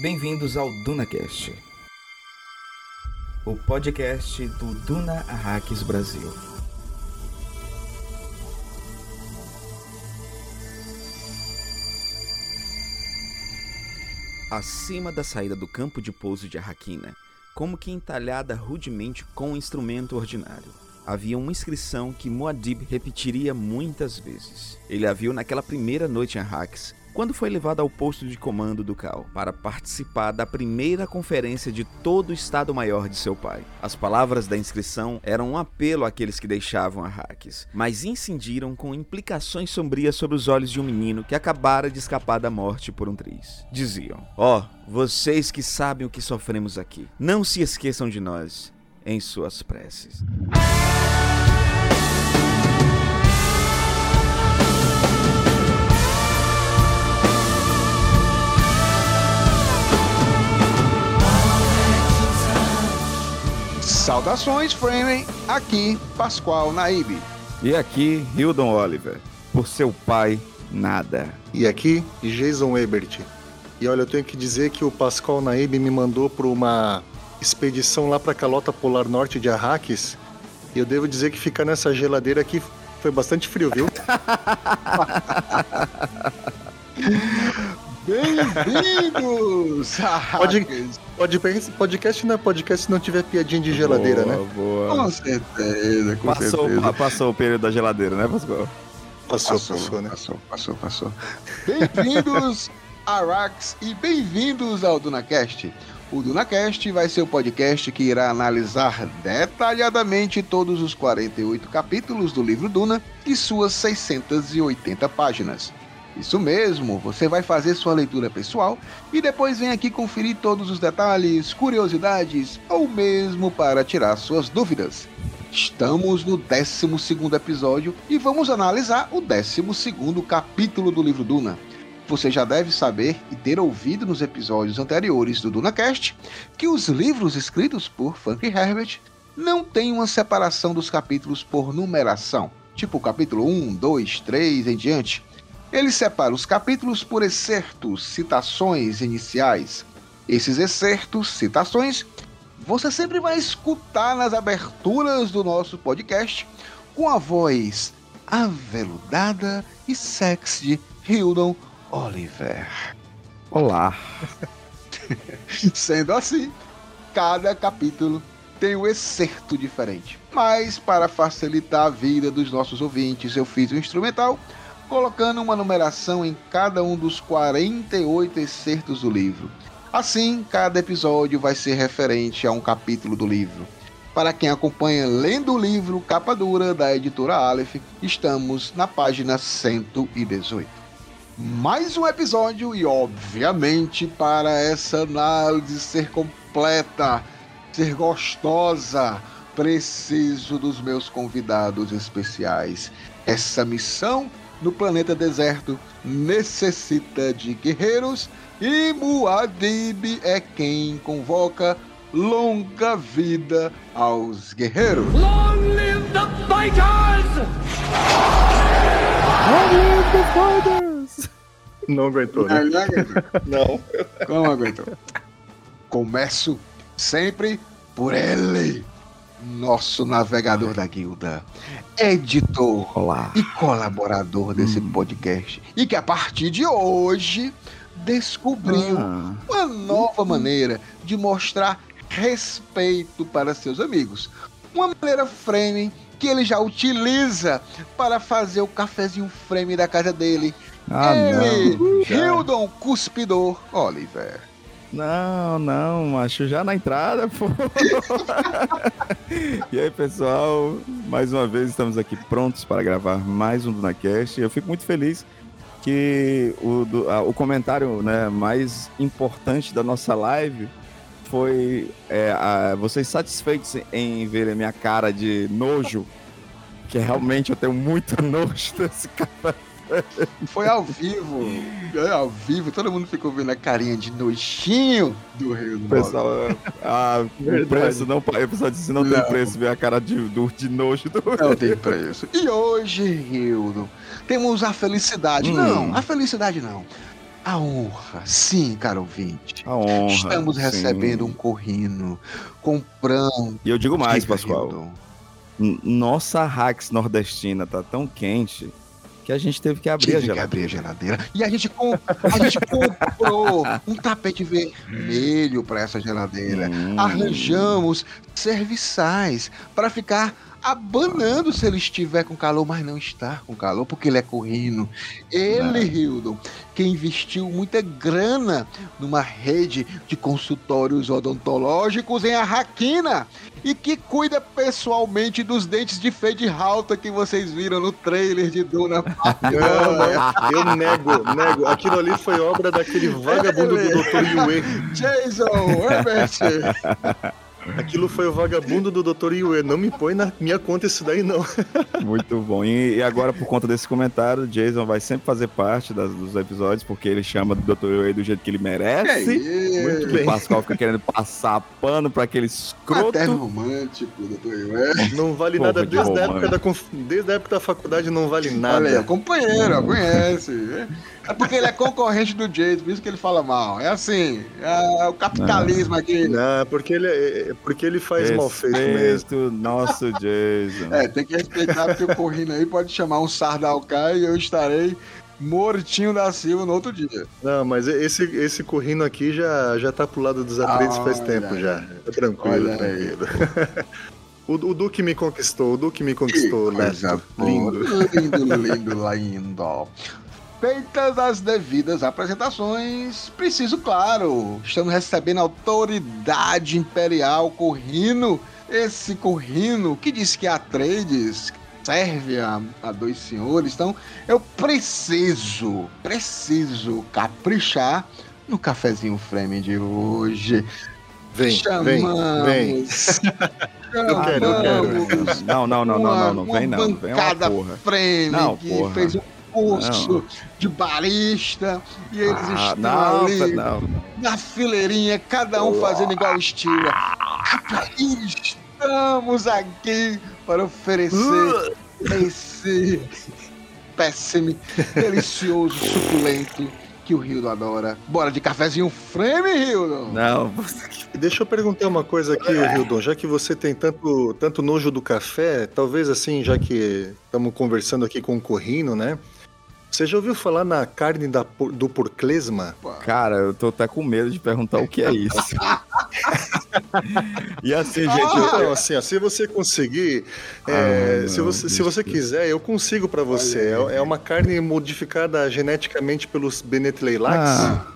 Bem-vindos ao DunaCast, o podcast do Duna Arrakis Brasil. Acima da saída do campo de pouso de Arrakina, como que entalhada rudemente com um instrumento ordinário, havia uma inscrição que Muad'Dib repetiria muitas vezes. Ele a viu naquela primeira noite em Arrakis, quando foi levado ao posto de comando do Cal para participar da primeira conferência de todo o Estado-Maior de seu pai. As palavras da inscrição eram um apelo àqueles que deixavam Arrakis, mas incidiram com implicações sombrias sobre os olhos de um menino que acabara de escapar da morte por um triz. Diziam: Ó, oh, vocês que sabem o que sofremos aqui, não se esqueçam de nós em suas preces. Saudações, Fremen! Aqui, Pascoal Naib. E aqui, Hildon Oliver. Por seu pai, nada. E aqui, Jason Ebert. E olha, eu tenho que dizer que o Pascoal Naib me mandou para uma expedição lá para a calota polar norte de Arrakis. E eu devo dizer que ficar nessa geladeira aqui foi bastante frio, viu? Bem-vindos! Pode, pode, podcast não é podcast se não tiver piadinha de geladeira, boa, né? Boa. Com certeza, com passou, certeza. Passou o período da geladeira, né, Pascoal? Passou, passou, passou, né? Passou, passou, passou. Bem-vindos, Arax, e bem-vindos ao DunaCast. O DunaCast vai ser o podcast que irá analisar detalhadamente todos os 48 capítulos do livro Duna e suas 680 páginas. Isso mesmo, você vai fazer sua leitura pessoal e depois vem aqui conferir todos os detalhes, curiosidades ou mesmo para tirar suas dúvidas. Estamos no 12 episódio e vamos analisar o 12 capítulo do livro Duna. Você já deve saber e ter ouvido nos episódios anteriores do DunaCast que os livros escritos por Frank Herbert não têm uma separação dos capítulos por numeração, tipo capítulo 1, 2, 3 em diante. Ele separa os capítulos por excertos, citações iniciais. Esses excertos, citações, você sempre vai escutar nas aberturas do nosso podcast com a voz aveludada e sexy de Hildon Oliver. Olá. Sendo assim, cada capítulo tem um excerto diferente. Mas para facilitar a vida dos nossos ouvintes, eu fiz o um instrumental colocando uma numeração em cada um dos 48 excertos do livro. Assim, cada episódio vai ser referente a um capítulo do livro. Para quem acompanha lendo o livro Capa Dura da editora Aleph, estamos na página 118 mais um episódio e, obviamente, para essa análise ser completa, ser gostosa, preciso dos meus convidados especiais. Essa missão no planeta deserto necessita de guerreiros e Muad'Dib é quem convoca longa vida aos guerreiros. Long live the fighters! Long live the fighters! Não aguentou, né? Não, não aguentou. Não. Como aguentou? Começo sempre por ele, nosso navegador da guilda, editor Olá. e colaborador desse hum. podcast. E que a partir de hoje descobriu ah. uma nova maneira de mostrar respeito para seus amigos. Uma maneira frame que ele já utiliza para fazer o cafezinho frame da casa dele ah, Ele, não. Hildon Cuspidor Oliver. Não, não, macho, já na entrada, pô. e aí, pessoal, mais uma vez estamos aqui prontos para gravar mais um DunaCast. Eu fico muito feliz que o, do, a, o comentário né, mais importante da nossa live foi é, a, vocês satisfeitos em ver a minha cara de nojo, que realmente eu tenho muito nojo desse café foi ao vivo. É, ao vivo, todo mundo ficou vendo a carinha de nojinho do Rio do pessoal, ah, o preço não. O pessoal disse não, não, tem preço ver a cara de, do, de nojo do Não tem preço. E hoje, Rildo, temos a felicidade. Hum. Não, a felicidade não. a honra, sim, caro ouvinte. A honra. Estamos sim. recebendo um corrino, comprando. E eu digo mais, Pascoal. Nossa Rax nordestina tá tão quente que a gente teve que abrir a que geladeira. abrir a geladeira. E a gente, a gente comprou um tapete vermelho para essa geladeira. Hum. Arranjamos serviçais para ficar abanando se ele estiver com calor, mas não está com calor, porque ele é corrino. Ele, Hildon, que investiu muita grana numa rede de consultórios odontológicos em Arraquina e que cuida pessoalmente dos dentes de fade alta que vocês viram no trailer de Duna. Não, eu nego, nego. Aquilo ali foi obra daquele vagabundo do Dr. Yue. Jason, Herbert! Aquilo foi o vagabundo do Dr. Yue. Não me põe na minha conta isso daí, não. Muito bom. E, agora, por conta desse comentário, o Jason vai sempre fazer parte das- dos episódios, porque ele chama do Dr. Ray do jeito que ele merece. Muito E bem. o Pascoal fica querendo passar pano pra aquele escroto. Materno romântico, doutor Iwe. Não vale Porra nada de desde a, época da, desde a época da faculdade, não vale Olha aí, nada. companheiro, ó, conhece. É porque ele é concorrente do Jason, por isso que ele fala mal. É assim, é o capitalismo aqui. Não, porque ele, é- é porque ele faz mal feito mesmo. Respeito nosso Jason. É, tem que respeitar, porque o Corrino aí pode chamar um Sardalcai e eu estarei mortinho da Silva no outro dia. Não, mas esse, esse corrino aqui já, já tá pro lado dos atletas faz Olha tempo aí. já. Tá tranquilo, Olha tranquilo. O, o Duque me conquistou, o Duque me conquistou, né? Lindo. Lindo, lindo, lindo. Feitas as devidas apresentações, preciso, claro, estamos recebendo a autoridade imperial Corrino, esse Corrino que diz que a Trades serve a, a dois senhores, então eu preciso, preciso caprichar no cafezinho Frame de hoje. Vem, vem, vem. Eu quero, eu quero. Não, não, não, não, não, não, vem não. Vem uma porra. Frame Não, que porra. fez um curso Não. de barista e eles Ah, estão não, ali não. na fileirinha, cada um fazendo igual estilo. E estamos aqui para oferecer esse péssimo, delicioso, suculento que o Rildo adora. Bora de cafezinho frame, Rildo! Não, Deixa eu perguntar uma coisa aqui, Hildon. Já que você tem tanto, tanto nojo do café, talvez assim, já que estamos conversando aqui com o Corrino, né? Você já ouviu falar na carne da, do porclesma? cara, eu tô até com medo de perguntar o que é isso. e assim, gente, Ah, eu- Então, assim, ó, se você conseguir, é, Ah, se, não, você, se você quiser, eu consigo pra você. É, é uma carne modificada geneticamente pelos Bennett Leilax. Ah.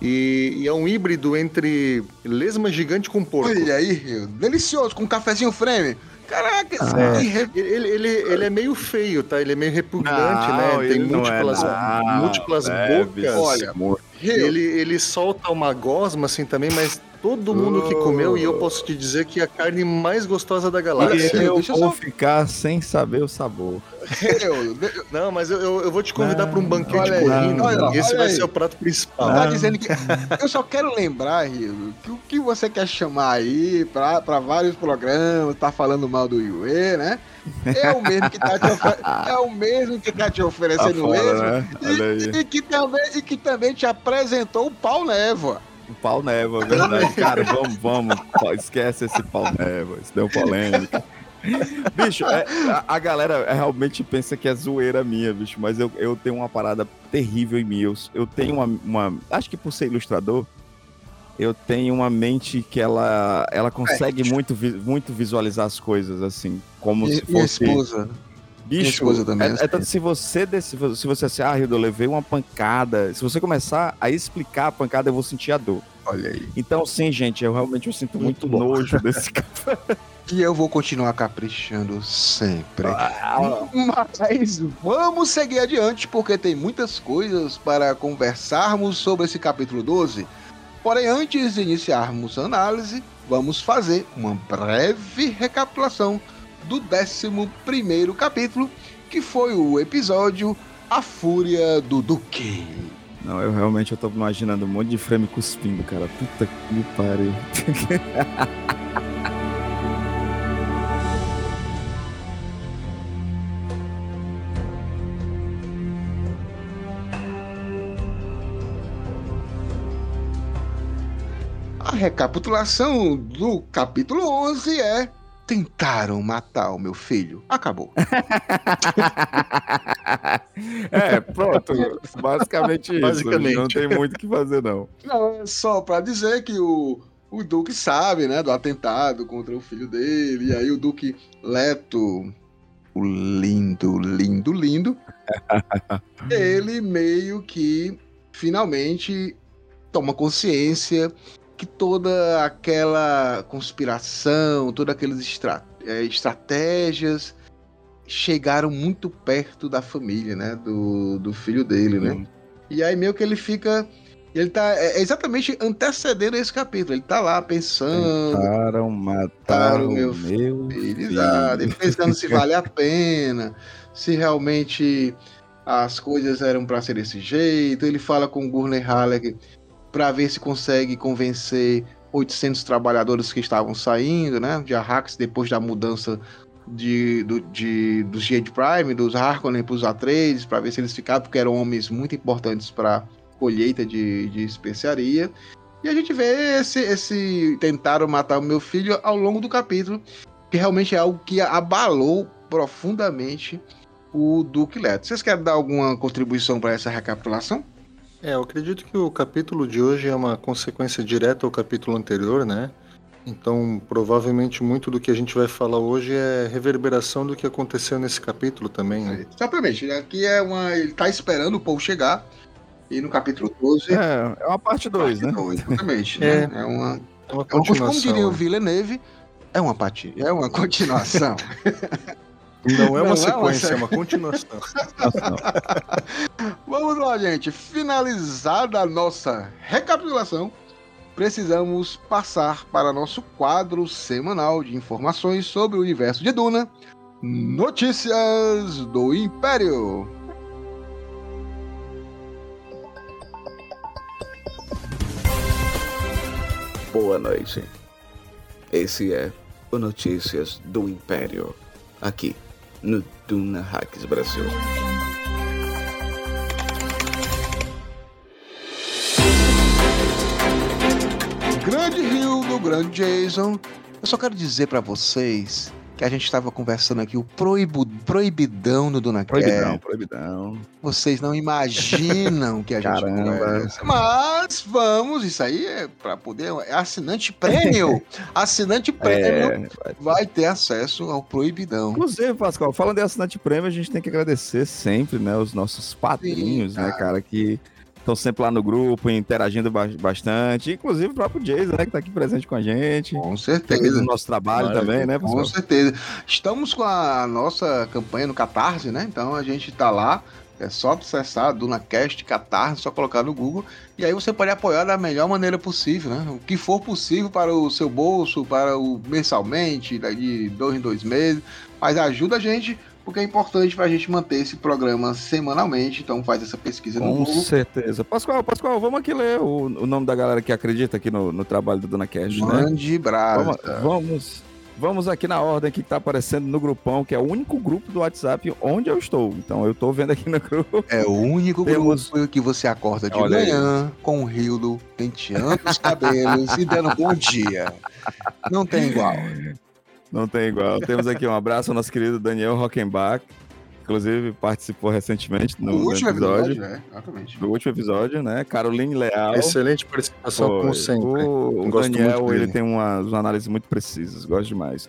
E, e é um híbrido entre lesma gigante com porco. Olha aí. Delicioso, com cafezinho frame. Caraca, Ah. que re- Ele, ele, ele é meio feio, tá? Ele é meio repugnante, Não, né? Tem ele não é múltiplas, não, múltiplas bocas. Olha. Ele, ele solta uma gosma assim também, mas todo mundo que comeu, e eu posso te dizer que é a carne mais gostosa da galáxia. Eu deixa eu vou só- ficar sem saber o sabor. De- Não, mas eu, eu, eu vou te convidar para um banquete Olha aí, e esse olha vai aí. ser o prato principal. Tá Ah. dizendo que. Eu só quero lembrar, Rio, que o que você quer chamar aí pra, pra vários programas, tá falando mal do Yue, né? É o mesmo que tá te, ofe- é o mesmo que tá te Tá oferecendo fora, mesmo. né? E, e que também, e que também te apresentou o pau névoa. Pau neva, é verdade. Cara, vamos, vamos. Esquece esse pau neva. Isso deu polêmica. Bicho, é, a, a galera realmente pensa que é zoeira minha, bicho, mas eu, eu tenho uma parada terrível em mim. Eu, eu tenho uma, uma- Acho que por ser ilustrador, eu tenho uma mente que ela, ela consegue muito, vi- muito visualizar as coisas, assim, como se minha fosse. esposa. Bicho, também, é, é tanto se você se você assim, ah, Hildo, eu levei uma pancada. Se você começar a explicar a pancada, eu vou sentir a dor. Olha aí. Então, sim, gente, eu realmente eu sinto muito, Muito nojo desse cara. E eu vou continuar caprichando sempre. Ah, Mas vamos seguir adiante, porque tem muitas coisas para conversarmos sobre esse capítulo 12. Porém, antes de iniciarmos a análise, vamos fazer uma breve recapitulação do 11 capítulo, que foi o episódio A Fúria do Duque. Não, eu realmente eu tô imaginando um monte de frame cuspindo, cara. Puta que pariu. A recapitulação do capítulo 11 é tentaram matar o meu filho. Acabou. é, pronto. Basicamente isso. Basicamente. Não tem muito o que fazer, não. Não, é só pra dizer que o, o Duque sabe, né, do atentado contra o filho dele. E aí o Duque Leto, o lindo, lindo, lindo, ele meio que finalmente toma consciência que toda aquela conspiração, todas aquelas estra eh, estratégias chegaram muito perto da família, né? Do, do filho dele, né? Sim. E aí meio que ele fica. Ele tá é exatamente antecedendo esse capítulo. Ele tá lá pensando. Tentaram matar o meu, meu filho. Exato. Ele pensando se vale a pena, se realmente as coisas eram para ser desse jeito. Ele fala com o Gurney Halleck para ver se consegue convencer 800 trabalhadores que estavam saindo, né, de Arrax depois da mudança de, do, de, dos Jade Prime, dos Harkonnen para os Atreides, para ver se eles ficavam, porque eram homens muito importantes para colheita de, de especiaria. E a gente vê esse, esse tentaram matar o meu filho ao longo do capítulo, que realmente é algo que abalou profundamente o Duque Leto. Vocês querem dar alguma contribuição para essa recapitulação? É, eu acredito que o capítulo de hoje é uma consequência direta ao capítulo anterior, né? Então, provavelmente muito do que a gente vai falar hoje é reverberação do que aconteceu nesse capítulo também, né? Exatamente. Aqui é uma. Ele tá esperando o povo chegar. E no capítulo 12. É, é uma parte 2, né? dois, Exatamente. É. né? É uma. É uma É uma, continuação. como diria o né? Villeneuve, é uma parte, é uma continuação. Não é Não é uma uma sequência, se- é uma continuação. Vamos lá, gente. Finalizada a nossa recapitulação, precisamos passar para nosso quadro semanal de informações sobre o universo de Duna. Notícias do Império. Boa noite. Esse é o Notícias do Império, aqui no Duna Hacks Brasil. Grande Rio do Grande Jason. Eu só quero dizer pra vocês que a gente estava conversando aqui o proibu- proibidão no Dona Proibidão, proibidão. Vocês não imaginam que a gente Caramba. conversa. Mas vamos, isso aí é para poder. É assinante prêmio. assinante prêmio É, vai ter acesso ao proibidão. Inclusive, Pascoal, falando de assinante prêmio, a gente tem que agradecer sempre, né, os nossos padrinhos, Sim, né, cara, que estão sempre lá no grupo, interagindo ba- bastante. Inclusive o próprio Jason, né, que tá aqui presente com a gente. Com certeza. do nosso trabalho Maravilha. também, né, Com Pascoal? certeza. Estamos com a nossa campanha no Catarse, né? Então a gente tá lá. É só acessar DunaCast Catarse, só colocar no Google. E aí você pode apoiar da melhor maneira possível, né? O que for possível para o seu bolso, para o mensalmente, de dois em dois meses. Mas ajuda a gente, porque é importante para a gente manter esse programa semanalmente. Então faz essa pesquisa no Com Google. certeza. Pascoal, Pascoal, vamos aqui ler o, o nome da galera que acredita aqui no, no trabalho do Dona Cash, né? Grande brasa. Vamos, vamos, vamos aqui na ordem que tá aparecendo no grupão, que é o único grupo do WhatsApp onde eu estou. Então eu tô vendo aqui no grupo. É o único Temos- grupo que você acorda de Olha aí. manhã com o Rildo penteando os cabelos e dando bom dia. Não tem igual. Não tem igual. Temos aqui um abraço ao nosso querido Daniel Rockenbach, inclusive participou recentemente no, no último episódio, episódio, é, exatamente. do último episódio, né? Caroline Leal. Excelente participação, Foi. como sempre. O, o Daniel, ele tem umas, umas análises muito precisas, gosto demais.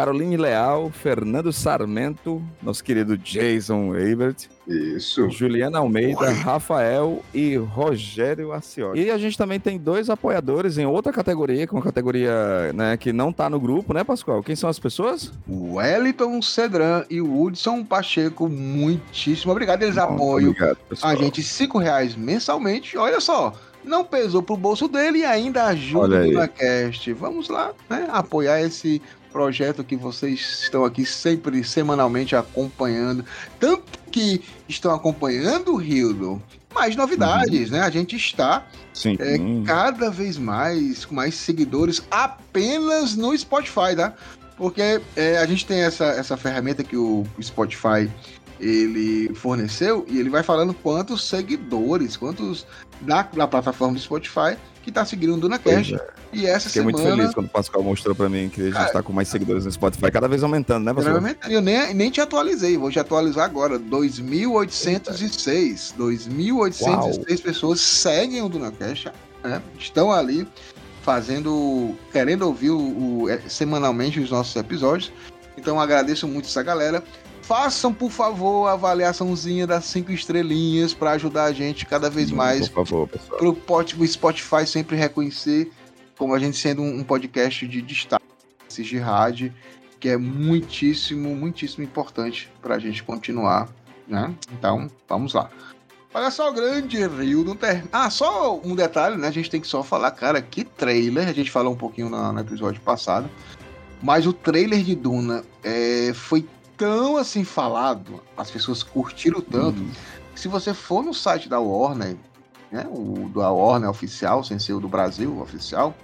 Caroline Leal, Fernando Sarmento, nosso querido Jason Ebert, Isso. Juliana Almeida, Rafael e Rogério Aciotti. E a gente também tem dois apoiadores em outra categoria, que é uma categoria né, que não tá no grupo, né, Pascoal? Quem são as pessoas? O Wellington Cedran e o Hudson Pacheco, muitíssimo obrigado. Eles apoiam Obrigado, a gente cinco reais mensalmente. Olha só, não pesou pro bolso dele e ainda ajuda o. DunaCast. Vamos lá, né? Apoiar esse projeto que vocês estão aqui sempre, semanalmente acompanhando. Tanto que estão acompanhando o Rildo. Mais novidades, né? A gente está Sim. é, cada vez mais, com mais seguidores apenas no Spotify, tá? Porque é, a gente tem essa, essa ferramenta que o Spotify ele forneceu e ele vai falando quantos seguidores, quantos na, na plataforma do Spotify que tá seguindo o DunaCast. É. E essa Fiquei semana. muito feliz quando o Pascoal mostrou pra mim que a gente Cara, tá com mais seguidores no Spotify, cada vez aumentando, né, Pascoal? Provavelmente, Eu nem, nem te atualizei, vou te atualizar agora. 2.806. 2.806 pessoas seguem o DunaCast, né? estão ali fazendo, querendo ouvir o, o- é, semanalmente os nossos episódios. Então agradeço muito essa galera. Façam, por favor, a avaliaçãozinha das cinco estrelinhas para ajudar a gente cada vez mais Por favor, pessoal. pot- o Spotify sempre reconhecer como a gente sendo um, podcast de destaque de rádio, que é muitíssimo, muitíssimo importante para a gente continuar, né? Então, vamos lá. Olha só o grande Rio do Ter... Ah, só um detalhe, né? A gente tem que só falar, cara, que trailer. A gente falou um pouquinho no episódio passado. Mas o trailer de Duna é, foi tão assim falado, as pessoas curtiram tanto, que se você for no site da Warner, né, o da Warner oficial, sem ser o do Brasil oficial,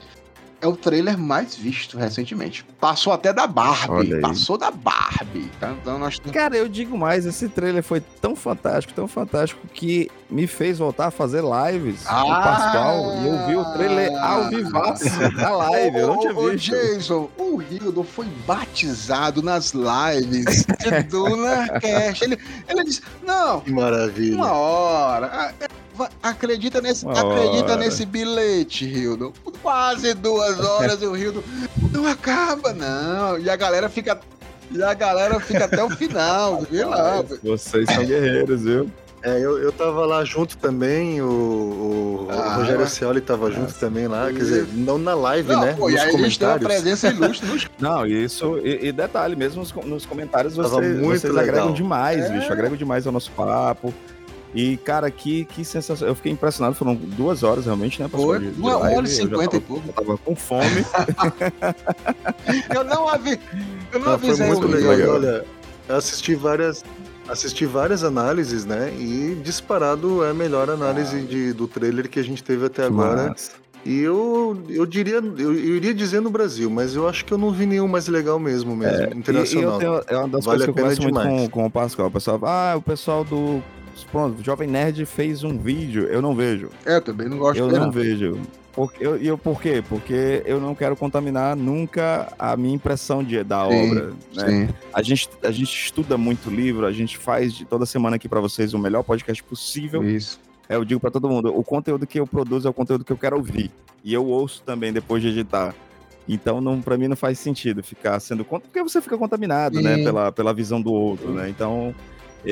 é o trailer mais visto recentemente. Passou até da Barbie, passou da Barbie. tá? Então nós Cara, eu digo mais, esse trailer foi tão fantástico, tão fantástico, que me fez voltar a fazer lives com o Ah! Pascal e eu vi o trailer ao vivaço na live, eu não tinha ô, visto. Jason, o Hildon foi batizado nas lives de Duna Cash. Ele, ele disse: Não, Que maravilha. uma hora. Ah, é, Acredita nesse, Uma acredita hora. nesse bilhete, Hildon. Quase duas horas e o Hildon não acaba, não. E a galera fica. E a galera fica até o final, viu lá? Vocês são guerreiros, viu? É, eu, eu tava lá junto também, o, o- o Ah, Rogério é? Cioli tava junto também lá, quer dizer, não na live, Não, né? pô, e nos aí a gente tem uma comentários. presença ilustre nos Não, isso, e, e detalhe, mesmo nos, com- nos comentários Tava vocês, muito vocês agregam demais, É. bicho, agregam demais ao nosso papo. E, cara, que, que sensação. Eu fiquei impressionado, foram duas horas realmente, né? Foi, de- de uma hora e cinquenta e tava- pouco. Eu tava com fome. Eu não, avi... eu não Não, foi avisei muito o legal. E olha, eu assisti várias, assisti várias análises, né? E disparado é a melhor análise de, do trailer que a gente teve até agora. Mas, E eu, eu diria, eu, eu iria dizer no Brasil, mas eu acho que eu não vi nenhum mais legal mesmo, mesmo, e, e internacional. eu tenho, é uma das Vale coisas que a eu pena converso muito demais. com, com o Pascoal. O pessoal, ah, o pessoal do. Pronto, o Jovem Nerd fez um vídeo, eu não vejo. É, eu também não gosto Eu não vejo. Por, eu, eu, por quê? Porque eu não quero contaminar nunca a minha impressão de, da Sim, obra. Né? Sim. A, gente, a gente estuda muito livro, a gente faz de toda semana aqui pra vocês o melhor podcast possível. Isso. É, eu digo pra todo mundo, o conteúdo que eu produzo é o conteúdo que eu quero ouvir. E eu ouço também depois de editar. Então, não, para mim, não faz sentido ficar sendo porque você fica contaminado, né, Sim. pela, pela visão do outro, né? Então,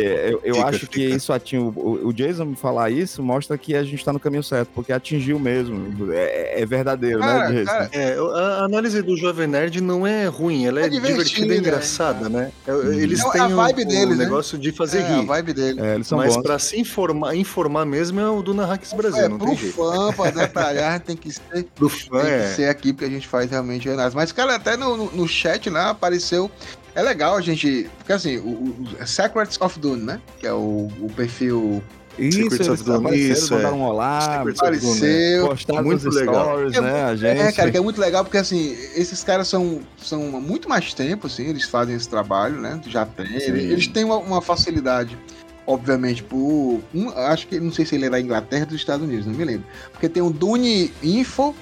é, eu, eu Fica, acho que isso atingiu. O, o Jason me falar isso mostra que a gente tá no caminho certo, porque atingiu mesmo. É, é verdadeiro, Cara, né, Jason? cara, É, a a análise do Jovem Nerd não é ruim, ela é, É divertida, e né? engraçada, né? É, Eles É a têm o, vibe o deles, né? negócio de fazer é a rir. vibe dele. É, eles são Mas pra se informar, informar mesmo é o Duna Hacks Brasil, é, não pro tem jeito. fã, pra detalhar, tem que ser, Do fã, tem que é. ser aqui, porque a gente faz realmente análise. Mas, cara, até no, no, no chat lá apareceu. É legal a gente. Porque assim, o, o- o Secrets of Dune, né? Que é o, o perfil. Isso, Secrets eles of isso, é. mandaram um olá, Secrets of Dawn, né? Apareceu. postaram Muito legal. stories, É né, a gente. É, cara, que é muito legal porque assim, esses caras são, são há muito mais tempo, assim, eles fazem esse trabalho, né? Já tem. Sim. Eles têm uma, uma facilidade, obviamente, por. Um, acho que não sei se ele é da Inglaterra ou dos Estados Unidos, não me lembro. Porque tem o Dune Info,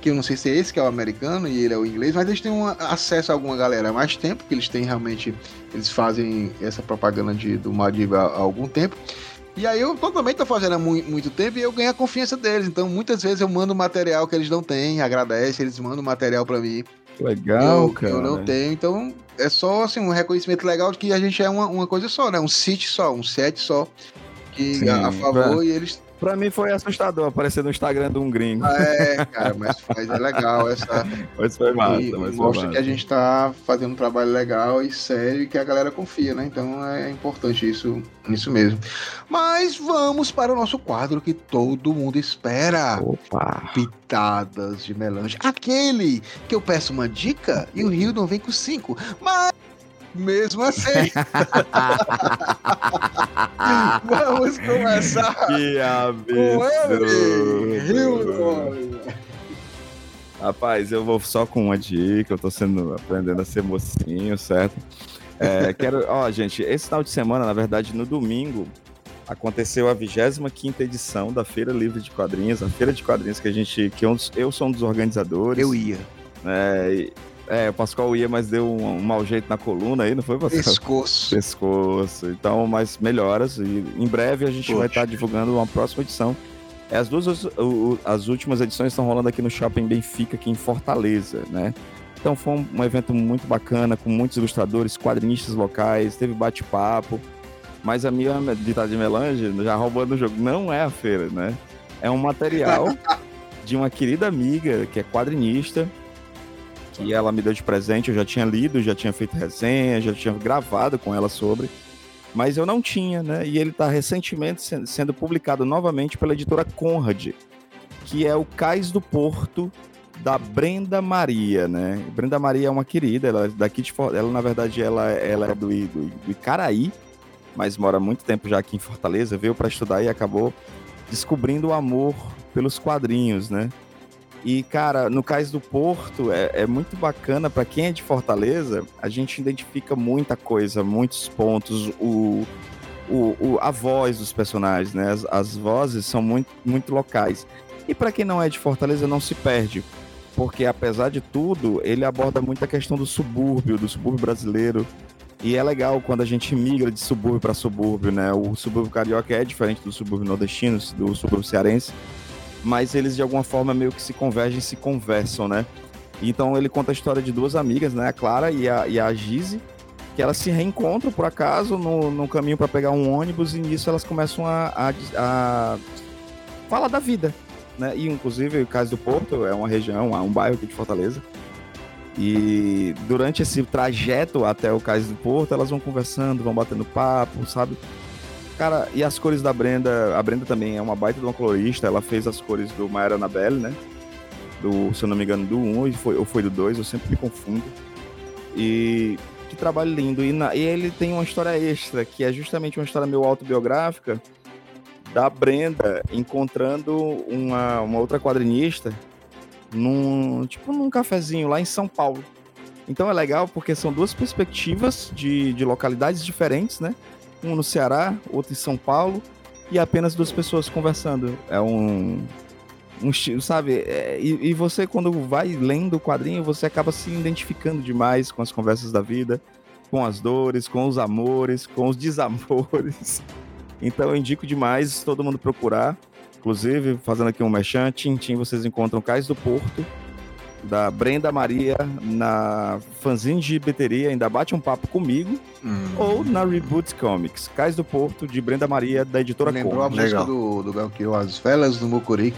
que eu não sei se é esse que é o americano e ele é o inglês, mas eles têm um acesso a alguma galera há mais tempo, que eles têm realmente. Eles fazem essa propaganda de, do Madiba há, há algum tempo. E aí eu também tô fazendo há mu- muito tempo e eu ganho a confiança deles. Então muitas vezes eu mando material que eles não têm, agradece, eles mandam material pra mim. Legal, eu, cara. eu não tenho. Então é só assim, um reconhecimento legal de que a gente é uma, uma coisa só, né? Um site só, um set só. Que Sim, a, a favor e eles. Pra mim foi assustador aparecer no Instagram de um gringo. É, cara, mas faz, é legal essa. Mas foi massa, e, mas mostra que a gente tá fazendo um trabalho legal e sério e que a galera confia, né? Então é importante isso, isso mesmo. Mas vamos para o nosso quadro que todo mundo espera. Opa! Pitadas de melange. Aquele que eu peço uma dica e o Hildon vem com cinco. Mas, mesmo assim, vamos começar Que com ele, absurdo! Rapaz, eu vou só com uma dica, eu tô sendo aprendendo a ser mocinho, certo? É, quero, ó, gente, esse final de semana, na verdade, no domingo, aconteceu a 25 edição da Feira Livre de Quadrinhos, a feira de quadrinhos que a gente, que eu, eu sou um dos organizadores. Eu ia. É, é, o Pascoal ia, mas deu um, um mau jeito na coluna aí, não foi, Pascoal? Pescoço. pescoço. Então, mas melhoras. E em breve a gente vai Poxa. estar divulgando uma próxima edição. É, As duas as últimas edições estão rolando aqui no Shopping Benfica, aqui em Fortaleza, né? Então foi um, um evento muito bacana, com muitos ilustradores, quadrinistas locais, teve bate-papo. Mas a minha ditada de melange, já roubando o jogo, não é a feira, né? É um material de uma querida amiga que é quadrinista, que ela me deu de presente. Eu já tinha lido, já tinha feito resenha, já tinha gravado com ela sobre, mas eu não tinha, né? E ele está recentemente sen- sendo publicado novamente pela editora Conrad, que é o Cais do Porto da Brenda Maria, né? Brenda Maria é uma querida, ela é daqui de For- ela na verdade ela, ela é do, do, do Icaraí, mas mora muito tempo já aqui em Fortaleza, veio para estudar e acabou descobrindo o amor pelos quadrinhos, né? E, cara, no Cais do Porto é, é muito bacana para quem é de Fortaleza, a gente identifica muita coisa, muitos pontos, o, o, o- a voz dos personagens, né? As, as vozes são muito, muito locais. E para quem não é de Fortaleza, não se perde, porque apesar de tudo, ele aborda muito a questão do subúrbio, do subúrbio brasileiro. E é legal quando a gente migra de subúrbio para subúrbio, né? O subúrbio carioca é diferente do subúrbio nordestino, do subúrbio cearense mas eles de alguma forma meio que se convergem, se conversam, né? Então ele conta a história de duas amigas, né? A Clara e a, e a Gize, que elas se reencontram por acaso no, no caminho para pegar um ônibus e nisso elas começam a, a, a falar da vida, né? E inclusive o Cais do Porto é uma região, é um bairro aqui de Fortaleza. E durante esse trajeto até o Cais do Porto, elas vão conversando, vão batendo papo, sabe? Cara, e as cores da Brenda, a Brenda também é uma baita de uma colorista, ela fez as cores do Maera Anabelle, né? Do, se eu não me engano, do 1 e foi, ou foi do 2, eu sempre me confundo. E que trabalho lindo. E, na- e ele tem uma história extra, que é justamente uma história meio autobiográfica da Brenda encontrando uma, uma outra quadrinista num, tipo, num cafezinho lá em São Paulo. Então é legal porque são duas perspectivas de, de localidades diferentes, né? Um no Ceará, outro em São Paulo, e apenas duas pessoas conversando. É um. um sabe? É, e, e você, quando vai lendo o quadrinho, você acaba se identificando demais com as conversas da vida, com as dores, com os amores, com os desamores. Então eu indico demais todo mundo procurar. Inclusive, fazendo aqui um merchan, Tintim, vocês encontram Cais do Porto, da Brenda Maria, na fanzine de Beteria, ainda bate um papo comigo Hum. ou na Reboot Comics, Cais do Porto, de Brenda Maria, da editora Lembrou a Conrad. música Legal. do, do Belchior, As Velas do Mucuri.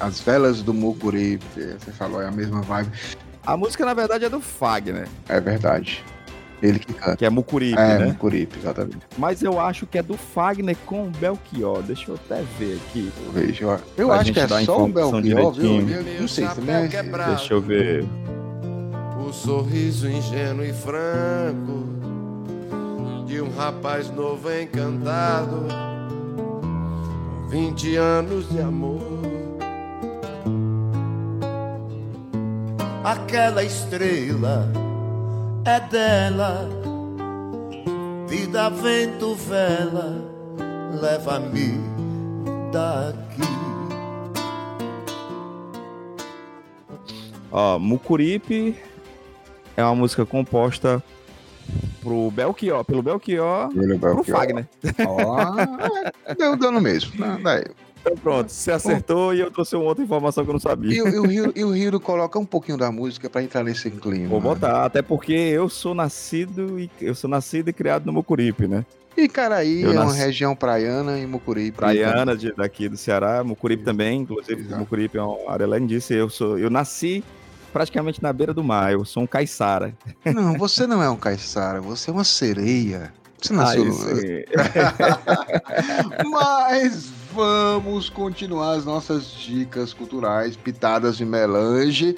As Velas do Mucuri. eh, Você falou, é a mesma vibe. A música, na verdade, é do Fagner, É verdade. Ele que canta. que é Mucuripe, É, né? Mucuripe, exatamente. Mas eu acho que é do Fagner com o Belchior. Deixa eu até ver aqui. Veja, eu- acho que é só o Belchior, viu? Eu não sei também. Deixa eu ver. O sorriso ingênuo e franco de um rapaz novo encantado, com 20 anos de amor. Aquela estrela é dela, vida, vento, vela, leva-me daqui. Ó, Mucuripe é uma música composta pro Belchior, pelo Belchior, o pro Belchior. Fagner. Ó, é, deu dano mesmo. né? Daí. Então pronto, você acertou e eu trouxe uma outra informação que eu não sabia. E, o- Hiro, e o Hiro coloca um pouquinho da música pra entrar nesse clima. Vou botar, até porque eu sou nascido e eu sou nascido e criado no Mucuripe, né? E Caraí Eu é uma nasci- região praiana e Mucuripe. Praiana de, daqui do Ceará, Mucuripe também, inclusive Exato. Mucuripe é uma área além disso, eu sou, eu nasci praticamente na beira do mar, eu sou um caiçara. Não, você não é um caiçara, você é uma sereia. Você Ah, nasceu isso no... Mas vamos continuar as nossas dicas culturais, pitadas de melange.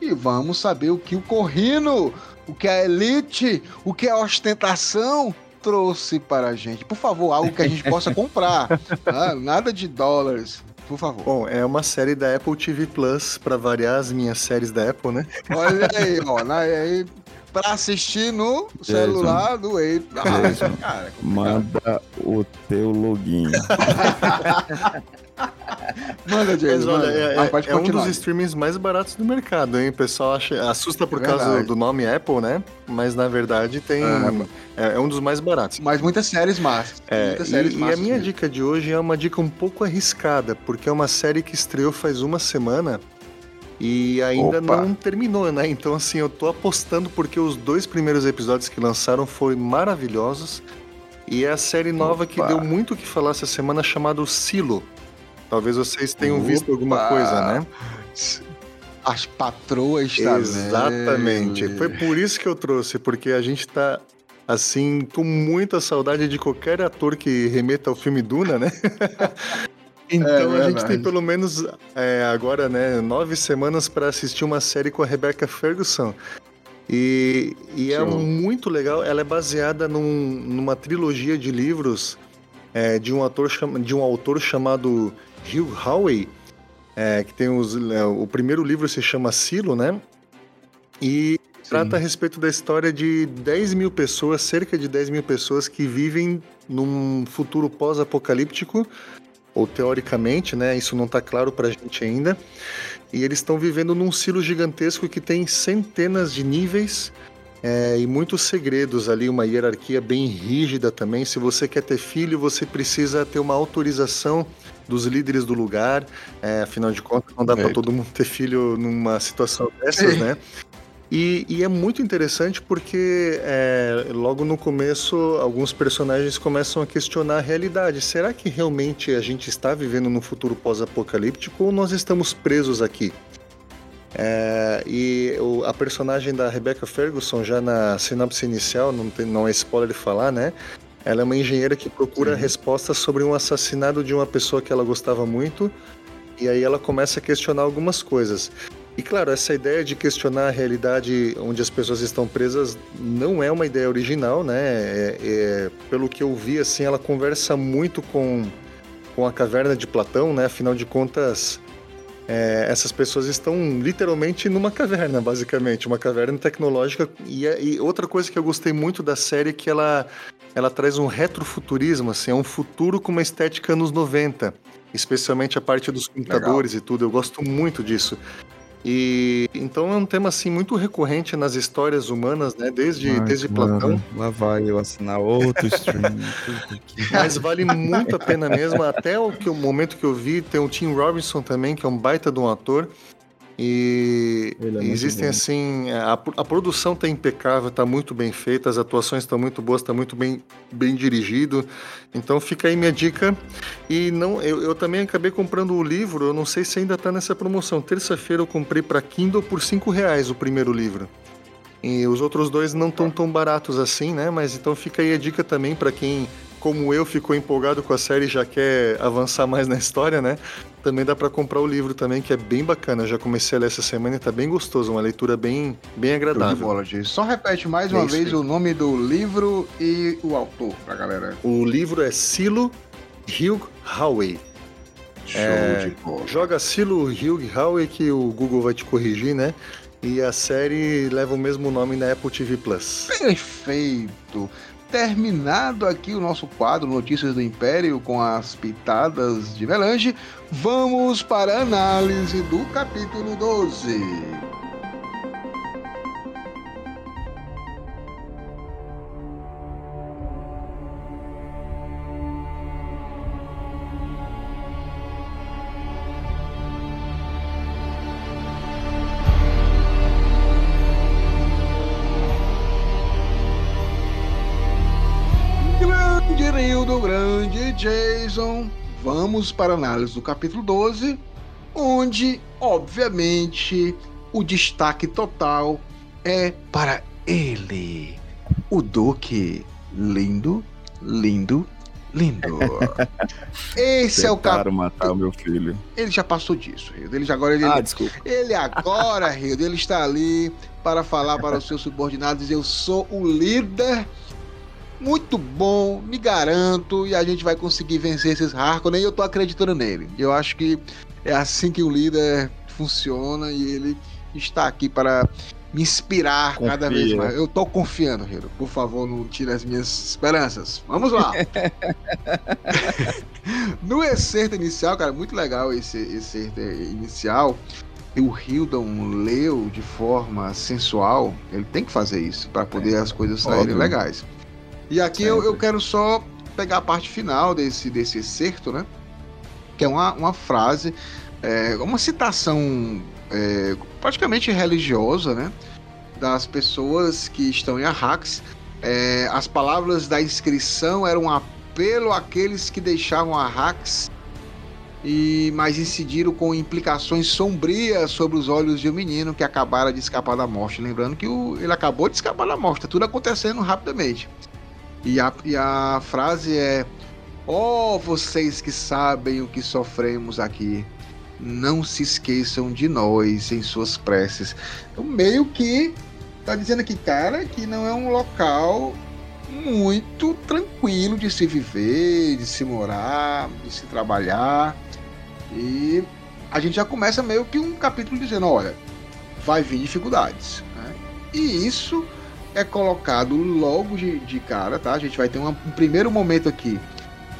E vamos saber o que o Corrino, o que a Elite, o que a ostentação trouxe para a gente. Por favor, algo que a gente possa comprar. tá? Nada de dólares, por favor. Bom, é uma série da Apple TV Plus, pra variar as minhas séries da Apple, né? Olha aí, ó. na- aí, pra assistir no celular do Ei. Jason, cara, é. Manda o teu login. Manda, Mas Jason. olha, manda. é, Mas é- é um dos streamings mais baratos do mercado, hein? O pessoal acha, assusta por É causa do nome Apple, né? Mas na verdade tem. Ah, é, é um dos mais baratos. Mas muitas séries. É, muitas e, séries e a minha mesmo. dica de hoje é uma dica um pouco arriscada, porque é uma série que estreou faz uma semana e ainda Opa. não terminou, né? Então, assim, eu tô apostando porque os dois primeiros episódios que lançaram foram maravilhosos. E é a série nova que Opa. deu muito o que falar essa semana, chamada Silo. Talvez vocês tenham visto alguma Opa. coisa, né? As patroas tá Exatamente. Foi por isso que eu trouxe, porque a gente tá assim com muita saudade de qualquer ator que remeta ao filme Duna, né? então É a gente tem pelo menos é, agora, né, nove semanas para assistir uma série com a Rebecca Ferguson. E, e é muito legal. Ela é baseada num- numa trilogia de livros é, de um ator de um autor chamado Hugh Howey, é, que tem os, é, o primeiro livro se chama Silo, né? E trata a respeito da história de 10 mil pessoas, cerca de 10 mil pessoas que vivem num futuro pós-apocalíptico, ou teoricamente, né? Isso não está claro para a gente ainda. E eles estão vivendo num silo gigantesco que tem centenas de níveis é, e muitos segredos ali, uma hierarquia bem rígida também. Se você quer ter filho, você precisa ter uma autorização dos líderes do lugar. É, afinal de contas, não dá para todo mundo ter filho numa situação dessas, né? E, e é muito interessante porque é, logo no começo alguns personagens começam a questionar a realidade. Será que realmente a gente está vivendo num futuro pós-apocalíptico ou nós estamos presos aqui? É, e o- a personagem da Rebecca Ferguson, já na sinopse inicial, não, tem, não é spoiler falar, né? Ela é uma engenheira que procura respostas sobre um assassinato de uma pessoa que ela gostava muito. E aí ela começa a questionar algumas coisas. E claro, essa ideia de questionar a realidade onde as pessoas estão presas não é uma ideia original, né? É- é- pelo que eu vi, assim, ela conversa muito com, com a caverna de Platão, né? Afinal de contas, é, essas pessoas estão literalmente numa caverna, basicamente, uma caverna tecnológica. E, e outra coisa que eu gostei muito da série é que ela, ela traz um retrofuturismo, assim, é um futuro com uma estética anos 90, especialmente a parte dos computadores e tudo. Eu gosto muito disso. E então é um tema assim muito recorrente nas histórias humanas, né? Desde, Ai, desde mano, Platão. Lá vai eu assinar outro stream. Mas vale muito a pena mesmo. Até o, que, o momento que eu vi, tem o Tim Robinson também, que é um baita de um ator. E é existem assim. A, a produção tá impecável, tá muito bem feita, as atuações estão muito boas, tá muito bem, bem dirigido. Então fica aí minha dica. E não, eu, eu também acabei comprando o livro, eu não sei se ainda tá nessa promoção. Terça-feira eu comprei para Kindle por 5 reais o primeiro livro. E os outros dois não estão tão baratos assim, né? Mas então fica aí a dica também para quem, como eu, ficou empolgado com a série e já quer avançar mais na história, né? Também dá para comprar o livro também, que é bem bacana. Eu já comecei a ler essa semana e tá bem gostoso, uma leitura bem, bem de agradável. bola. Só repete mais É uma vez aí. o nome do livro e o autor pra galera. O livro é Silo Hugh Howey. Show É, de bola. Joga Silo Hugh Howey que o Google vai te corrigir, né? E a série leva o mesmo nome na Apple TV Plus. Perfeito. Terminado aqui o nosso quadro Notícias do Império com as pitadas de Melange, vamos para a análise do capítulo 12. Jason. Vamos para a análise do capítulo 12, onde, obviamente, o destaque total é para ele, o Duque. Lindo, lindo, lindo. Esse é o cap... Tentaram matar o meu filho. Ele já passou disso, Rildo. Ele já agora ele, Ah, desculpa. ele agora, Rildo, ele está ali para falar para os seus subordinados: eu sou o líder. Muito bom, me garanto, e a gente vai conseguir vencer esses Harkonnen e eu tô acreditando nele. Eu acho que é assim que o líder funciona e ele está aqui para me inspirar Confia. cada vez mais. Eu tô confiando, Hiro. Por favor, não tire as minhas esperanças. Vamos lá. no excerto inicial, cara, muito legal esse excerto inicial. O Hildon leu de forma sensual. Ele tem que fazer isso para poder as coisas saírem óbvio. legais. E aqui eu, eu quero só pegar a parte final desse, desse excerto, né? Que é uma, uma frase, é, uma citação é, praticamente religiosa, né? Das pessoas que estão em Arrax. É, as palavras da inscrição eram um apelo àqueles que deixavam Arrax e mas incidiram com implicações sombrias sobre os olhos de um menino que acabara de escapar da morte. Lembrando que o- ele acabou de escapar da morte, tá tudo acontecendo rapidamente. E a, e a frase é: Ó vocês que sabem o que sofremos aqui, não se esqueçam de nós em suas preces. Então, meio que tá dizendo aqui, cara, que não é um local muito tranquilo de se viver, de se morar, de se trabalhar. E a gente já começa meio que um capítulo dizendo, olha, vai vir dificuldades. né? E isso é colocado logo de, de cara, tá? A gente vai ter uma- um primeiro momento aqui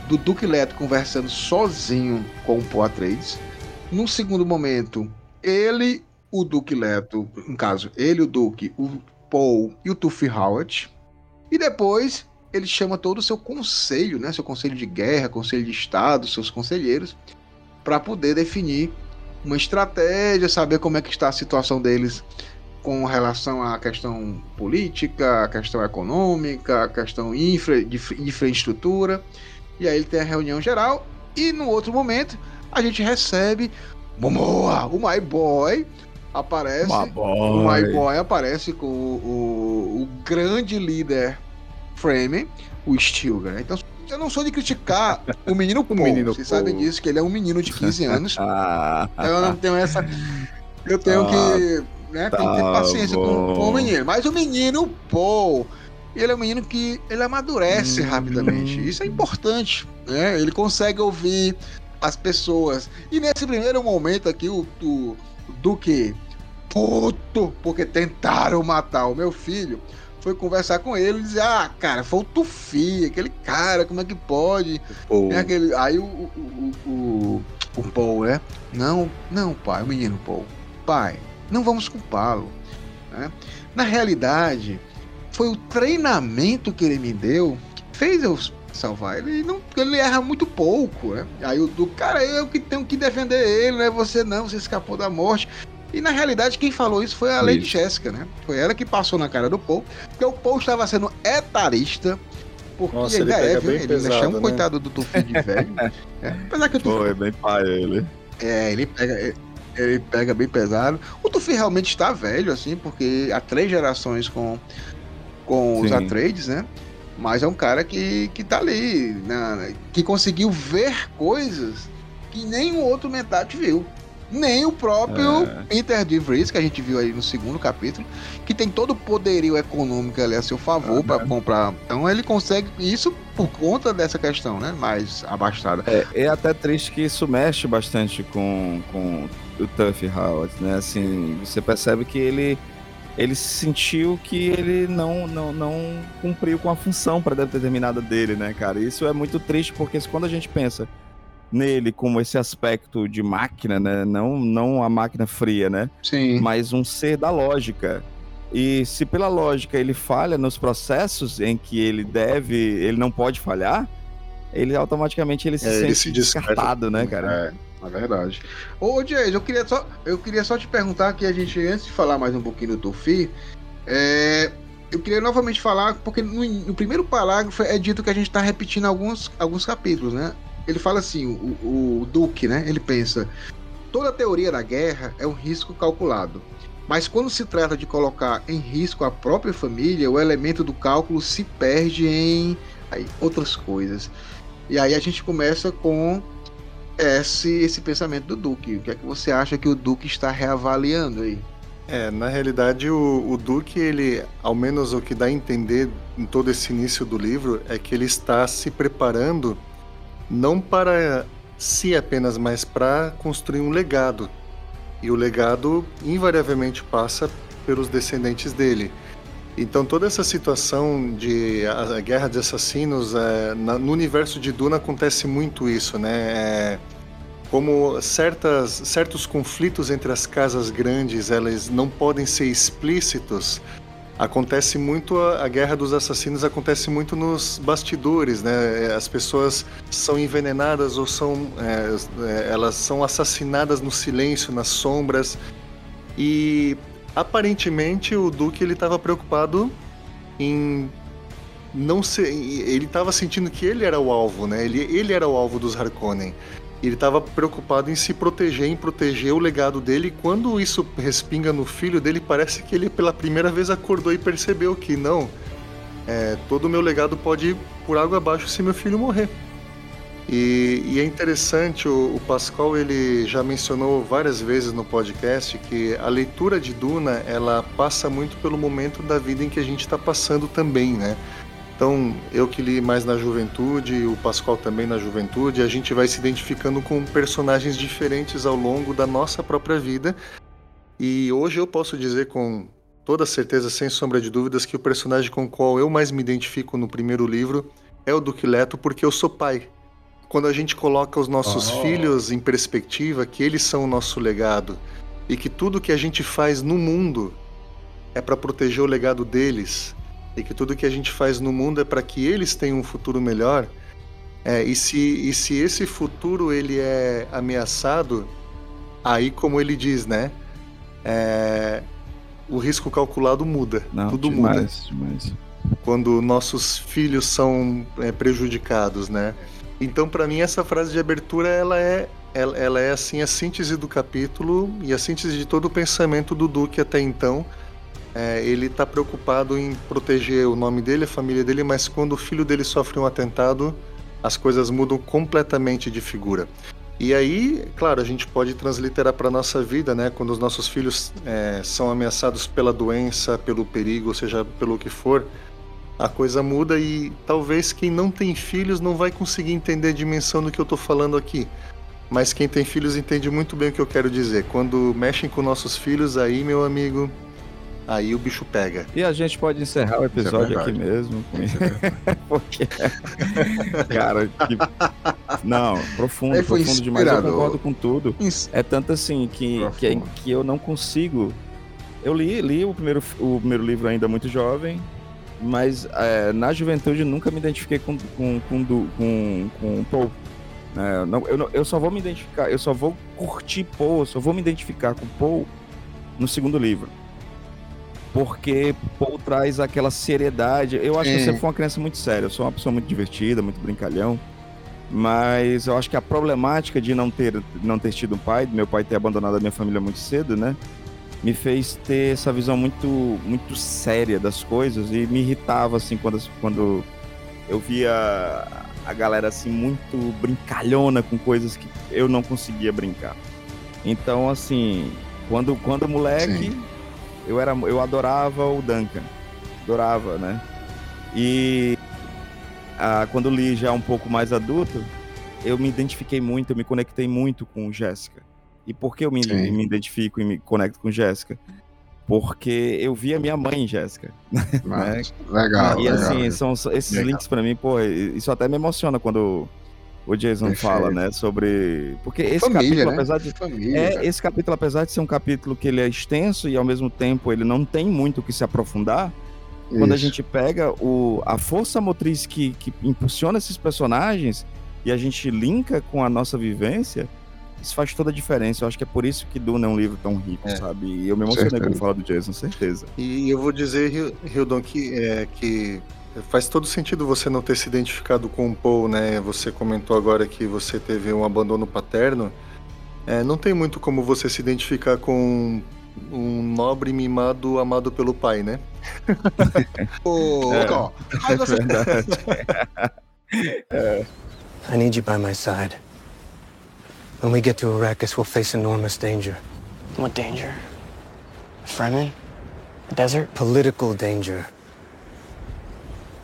do Duque Leto conversando sozinho com o Poe Atreides. Num segundo momento, ele, o Duque Leto, no caso, ele, o Duque, o Paul e o Tuffy Howard. E depois ele chama todo o seu conselho, né? Seu conselho de guerra, conselho de estado, seus conselheiros, para poder definir uma estratégia, saber como é que está a situação deles com relação à questão política, à questão econômica, à questão infra, de infra- infraestrutura. E aí ele tem a reunião geral e no outro momento a gente recebe Momoa, o My Boy aparece Uma o My boy. Boy aparece com o, o- o grande líder Frame, o Stilgar. Então, eu não sou de criticar o menino Paul. menino Vocês sabem disso, que ele é um menino de 15 anos. Ah, eu não tenho essa. Eu tenho Tá- que. Né, tem que ter tá paciência com, bom. com o menino. Mas o menino Paul. Ele é um menino que ele amadurece Hum. rapidamente. Isso é importante. Né? Ele consegue ouvir as pessoas. E nesse primeiro momento aqui, o, o Duque puto, porque tentaram matar o meu filho, foi conversar com ele e dizer: Ah, cara, foi o Tufi, aquele cara, como é que pode? pô. É aquele... Aí o, o, o, o, o Paul, né? Não, não, pai, o menino Paul. Pai, não vamos culpá-lo. né? Na realidade, foi o treinamento que ele me deu que fez eu salvar ele. Ele, não, ele erra muito pouco, né? Aí o do cara, eu que tenho que defender ele, não é você não, você escapou da morte. E na realidade, quem falou isso foi a Lady Isso. Jessica, né? Foi ela que passou na cara do Paul, porque o Paul estava sendo etarista. Porque Nossa, ele ainda é, pega viu? bem Ele pesado, chama né? coitado do Tufi de velho. É, Apesar que o Tufi Foi bem pai ele. é, ele pega, ele pega bem pesado. O Tufi realmente está velho, assim, porque há três gerações com, com os. Atreides, né? Mas é um cara que, que tá ali, na- que conseguiu ver coisas que nenhum outro metade viu. Nem o próprio É. Peter de Vries, que a gente viu aí no segundo capítulo, que tem todo o poderio econômico ali a seu favor para comprar. Então ele consegue isso por conta dessa questão, né? Mais abastada. É, é até triste que isso mexe bastante com, com o Tuff Howard, né? Assim, você percebe que ele ele sentiu que ele não, não, não cumpriu com a função para determinada dele, né, cara? Isso é muito triste porque quando a gente pensa nele como esse aspecto de máquina, né? Não, não a máquina fria, né? Sim. mas um ser da lógica. E se pela lógica ele falha nos processos em que ele deve, ele não pode falhar, ele automaticamente ele se É, sente ele se descarta. descartado, né, cara? É, é verdade. Ô, Jason, eu queria só, eu queria só te perguntar que a gente, antes de falar mais um pouquinho do Tufi, é, eu queria novamente falar, porque no, no primeiro parágrafo é dito que a gente está repetindo alguns, alguns capítulos, né? Ele fala assim, o, o Duque, né? Ele pensa, toda teoria da guerra é um risco calculado. Mas quando se trata de colocar em risco a própria família, o elemento do cálculo se perde em aí, outras coisas. E aí a gente começa com esse, esse pensamento do Duque. O que é que você acha que o Duque está reavaliando aí? É, na realidade o, o Duque, ele, ao menos o que dá a entender em todo esse início do livro, é que ele está se preparando não para si apenas, mas para construir um legado. E o legado invariavelmente passa pelos descendentes dele. Então toda essa situação de a, a guerra de assassinos é, na, no universo de Duna acontece muito isso, né? É, como certas, certos conflitos entre as casas grandes elas não podem ser explícitos, acontece muito a, a, guerra dos assassinos acontece muito nos bastidores, né? As pessoas são envenenadas ou são é, é, elas são assassinadas no silêncio, nas sombras. E aparentemente o Duque ele estava preocupado em não ser, ele estava sentindo que ele era o alvo, né? Ele, ele era o alvo dos Harkonnen. Ele estava preocupado em se proteger, em proteger o legado dele. Quando isso respinga no filho dele, parece que ele pela primeira vez acordou e percebeu que não, é, todo o meu legado pode ir por água abaixo se meu filho morrer. E, e é interessante, o, o, ele já mencionou várias vezes no podcast que a leitura de Duna ela passa muito pelo momento da vida em que a gente está passando também, né? Então, eu que li mais na juventude, o Pascoal também na juventude, a gente vai se identificando com personagens diferentes ao longo da nossa própria vida. E hoje eu posso dizer com toda certeza, sem sombra de dúvidas, que o personagem com o qual eu mais me identifico no primeiro livro é o Duque Leto, porque eu sou pai. Quando a gente coloca os nossos oh. filhos em perspectiva, que eles são o nosso legado e que tudo que a gente faz no mundo é para proteger o legado deles, e que tudo que a gente faz no mundo é para que eles tenham um futuro melhor. É, e, se, e se esse futuro ele é ameaçado, aí como ele diz, né? É, o risco calculado muda. Não, tudo demais, muda. Demais. Quando nossos filhos são é, prejudicados, né? Então, para mim, essa frase de abertura ela é, ela, ela é assim a síntese do capítulo e a síntese de todo o pensamento do Duque até então é, ele está preocupado em proteger o nome dele, a família dele, mas quando o filho dele sofre um atentado, as coisas mudam completamente de figura. E aí, claro, a gente pode transliterar para nossa vida, né? Quando os nossos filhos é, são ameaçados pela doença, pelo perigo, seja pelo que for, a coisa muda e talvez quem não tem filhos não vai conseguir entender a dimensão do que eu estou falando aqui. Mas quem tem filhos entende muito bem o que eu quero dizer. Quando mexem com nossos filhos, aí, meu amigo, aí o bicho pega. E a gente pode encerrar o episódio é aqui mesmo. É Porque, cara, que... não, profundo, profundo demais. Eu concordo com tudo. É tanto assim que, que, que, eu não consigo. Eu li, li o, primeiro, o primeiro livro ainda muito jovem, mas é, na juventude nunca me identifiquei com, com, com, com, com Paul. É, não, eu, eu só vou me identificar, eu só vou curtir Paul, eu só vou me identificar com Paul no segundo livro porque Paul traz aquela seriedade. Eu acho é. que você foi uma criança muito séria. Eu sou uma pessoa muito divertida, muito brincalhão. Mas eu acho que a problemática de não ter, não ter tido um pai, meu pai ter abandonado a minha família muito cedo, né? Me fez ter essa visão muito, muito séria das coisas e me irritava, assim, quando, quando eu via a galera, assim, muito brincalhona com coisas que eu não conseguia brincar. Então, assim, quando, quando moleque, Sim eu era eu adorava o Duncan. Adorava, né? E ah, quando li já um pouco mais adulto, eu me identifiquei muito, eu me conectei muito com Jéssica. E por que eu me, me, identifico e me conecto com Jéssica? Porque eu vi a minha mãe, Jéssica. né? Legal. E assim, são esses legal. links para mim, pô, isso até me emociona quando o Jason Perfeito. fala, né, sobre porque esse Família, capítulo, né? apesar de Família, é, esse capítulo, apesar de ser um capítulo que ele é extenso e ao mesmo tempo ele não tem muito o que se aprofundar, Isso. quando a gente pega o, a força motriz que, que impulsiona esses personagens e a gente linka com a nossa vivência, isso faz toda a diferença. Eu acho que é por isso que Duna é um livro tão rico, é. sabe? E eu me emocionei quando falo do Jason, certeza. E eu vou dizer, Hildon, que, é, que Faz todo sentido você não ter se identificado com o Paul, né? Você comentou agora que você teve um abandono paterno. É, não tem muito como você se identificar com um nobre mimado amado pelo pai, né? oh, é, ó, você... é. I need you by my side. When we get to Arrakis, we'll face enormous danger. What danger? Fremen? The desert? Political danger.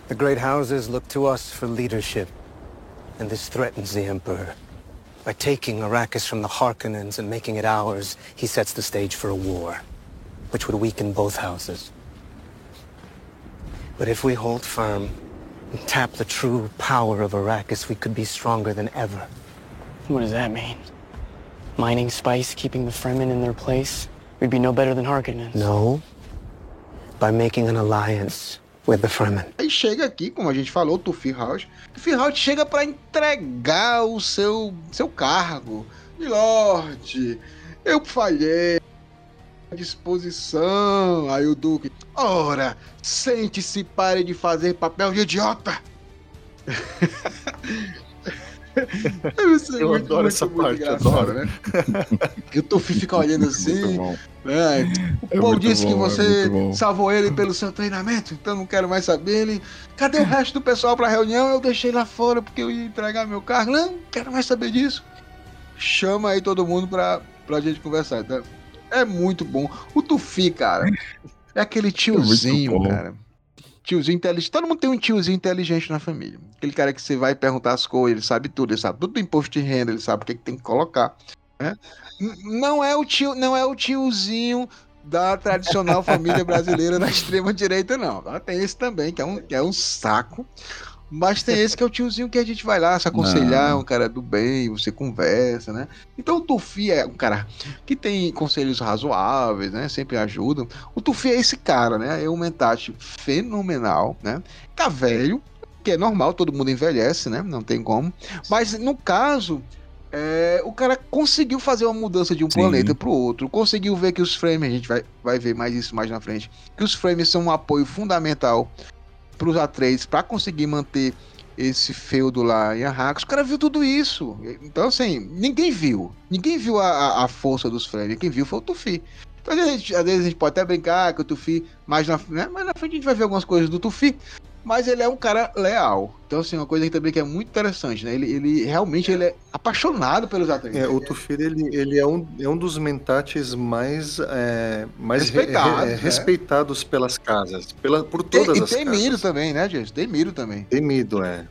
The great houses look to us for leadership, and this threatens the Emperor. By taking Arrakis from the Harkonnens and making it ours, he sets the stage for a war. which would weaken both houses. But if we hold firm and tap the true power of Arrakis, we could be stronger than ever. What does that mean? Mining spice, keeping the Fremen in their place? We'd be no better than Harkonnens. No. By making an alliance with the Fremen. Aí chega aqui, como a gente falou, o Tufi House. Tufi House chega para entregar o seu, seu cargo. Milord, eu falhei. À disposição. Aí o Duque. Ora, sente-se, pare de fazer papel de idiota. Eu adoro essa parte, adoro. né? E o Tufi fica olhando assim. bom. É, o É Paul muito disse que bom, é você muito bom. salvou ele pelo seu treinamento, então não quero mais saber. Ele, cadê o resto do pessoal pra reunião? Eu deixei lá fora porque eu ia entregar meu carro. Não, não quero mais saber disso. Chama aí todo mundo pra, pra gente conversar. tá? É muito bom. O Tufi, cara, é aquele tiozinho, bom. cara. Tiozinho inteligente. Todo mundo tem um tiozinho inteligente na família. Aquele cara que você vai perguntar as coisas, ele sabe tudo, ele sabe tudo do imposto de renda, ele sabe o que, que tem que colocar. né? Não é o tio, não é o tiozinho da tradicional família brasileira da extrema direita, não. Tem esse também, que é um, que é um saco. Mas tem esse que é o tiozinho que a gente vai lá se aconselhar, Não. um cara do bem, você conversa, né? Então o Tufi é um cara que tem conselhos razoáveis, né? Sempre ajudam. O Tufi é esse cara, né? É um mentate fenomenal, né? Tá velho, que é normal, todo mundo envelhece, né? Não tem como. Mas no caso, é, o cara conseguiu fazer uma mudança de um Sim. planeta pro outro, conseguiu ver que os frames, a gente vai, vai ver mais isso mais na frente, que os frames são um apoio fundamental pros Atreides para conseguir manter esse feudo lá em Arrakis. O cara viu tudo isso. Então, assim, ninguém viu. Ninguém viu a, a- força dos frames. Quem viu foi o Tufi. Então, às vezes, a gente, às vezes a gente pode até brincar que o Tufi, mais na, né? mais na frente a gente vai ver algumas coisas do Tufi. Mas ele é um cara leal. Então, assim, uma coisa que também que é muito interessante, né? Ele, ele realmente ele é apaixonado pelos Atreides. É, o Tufir, ele, ele é, um, é um dos mentates mais, é, mais re- Respeitados, re- né? respeitados pelas casas, pela, por Tem- todas e as temido casas. também, né, Jason? Temido também. Temido, é.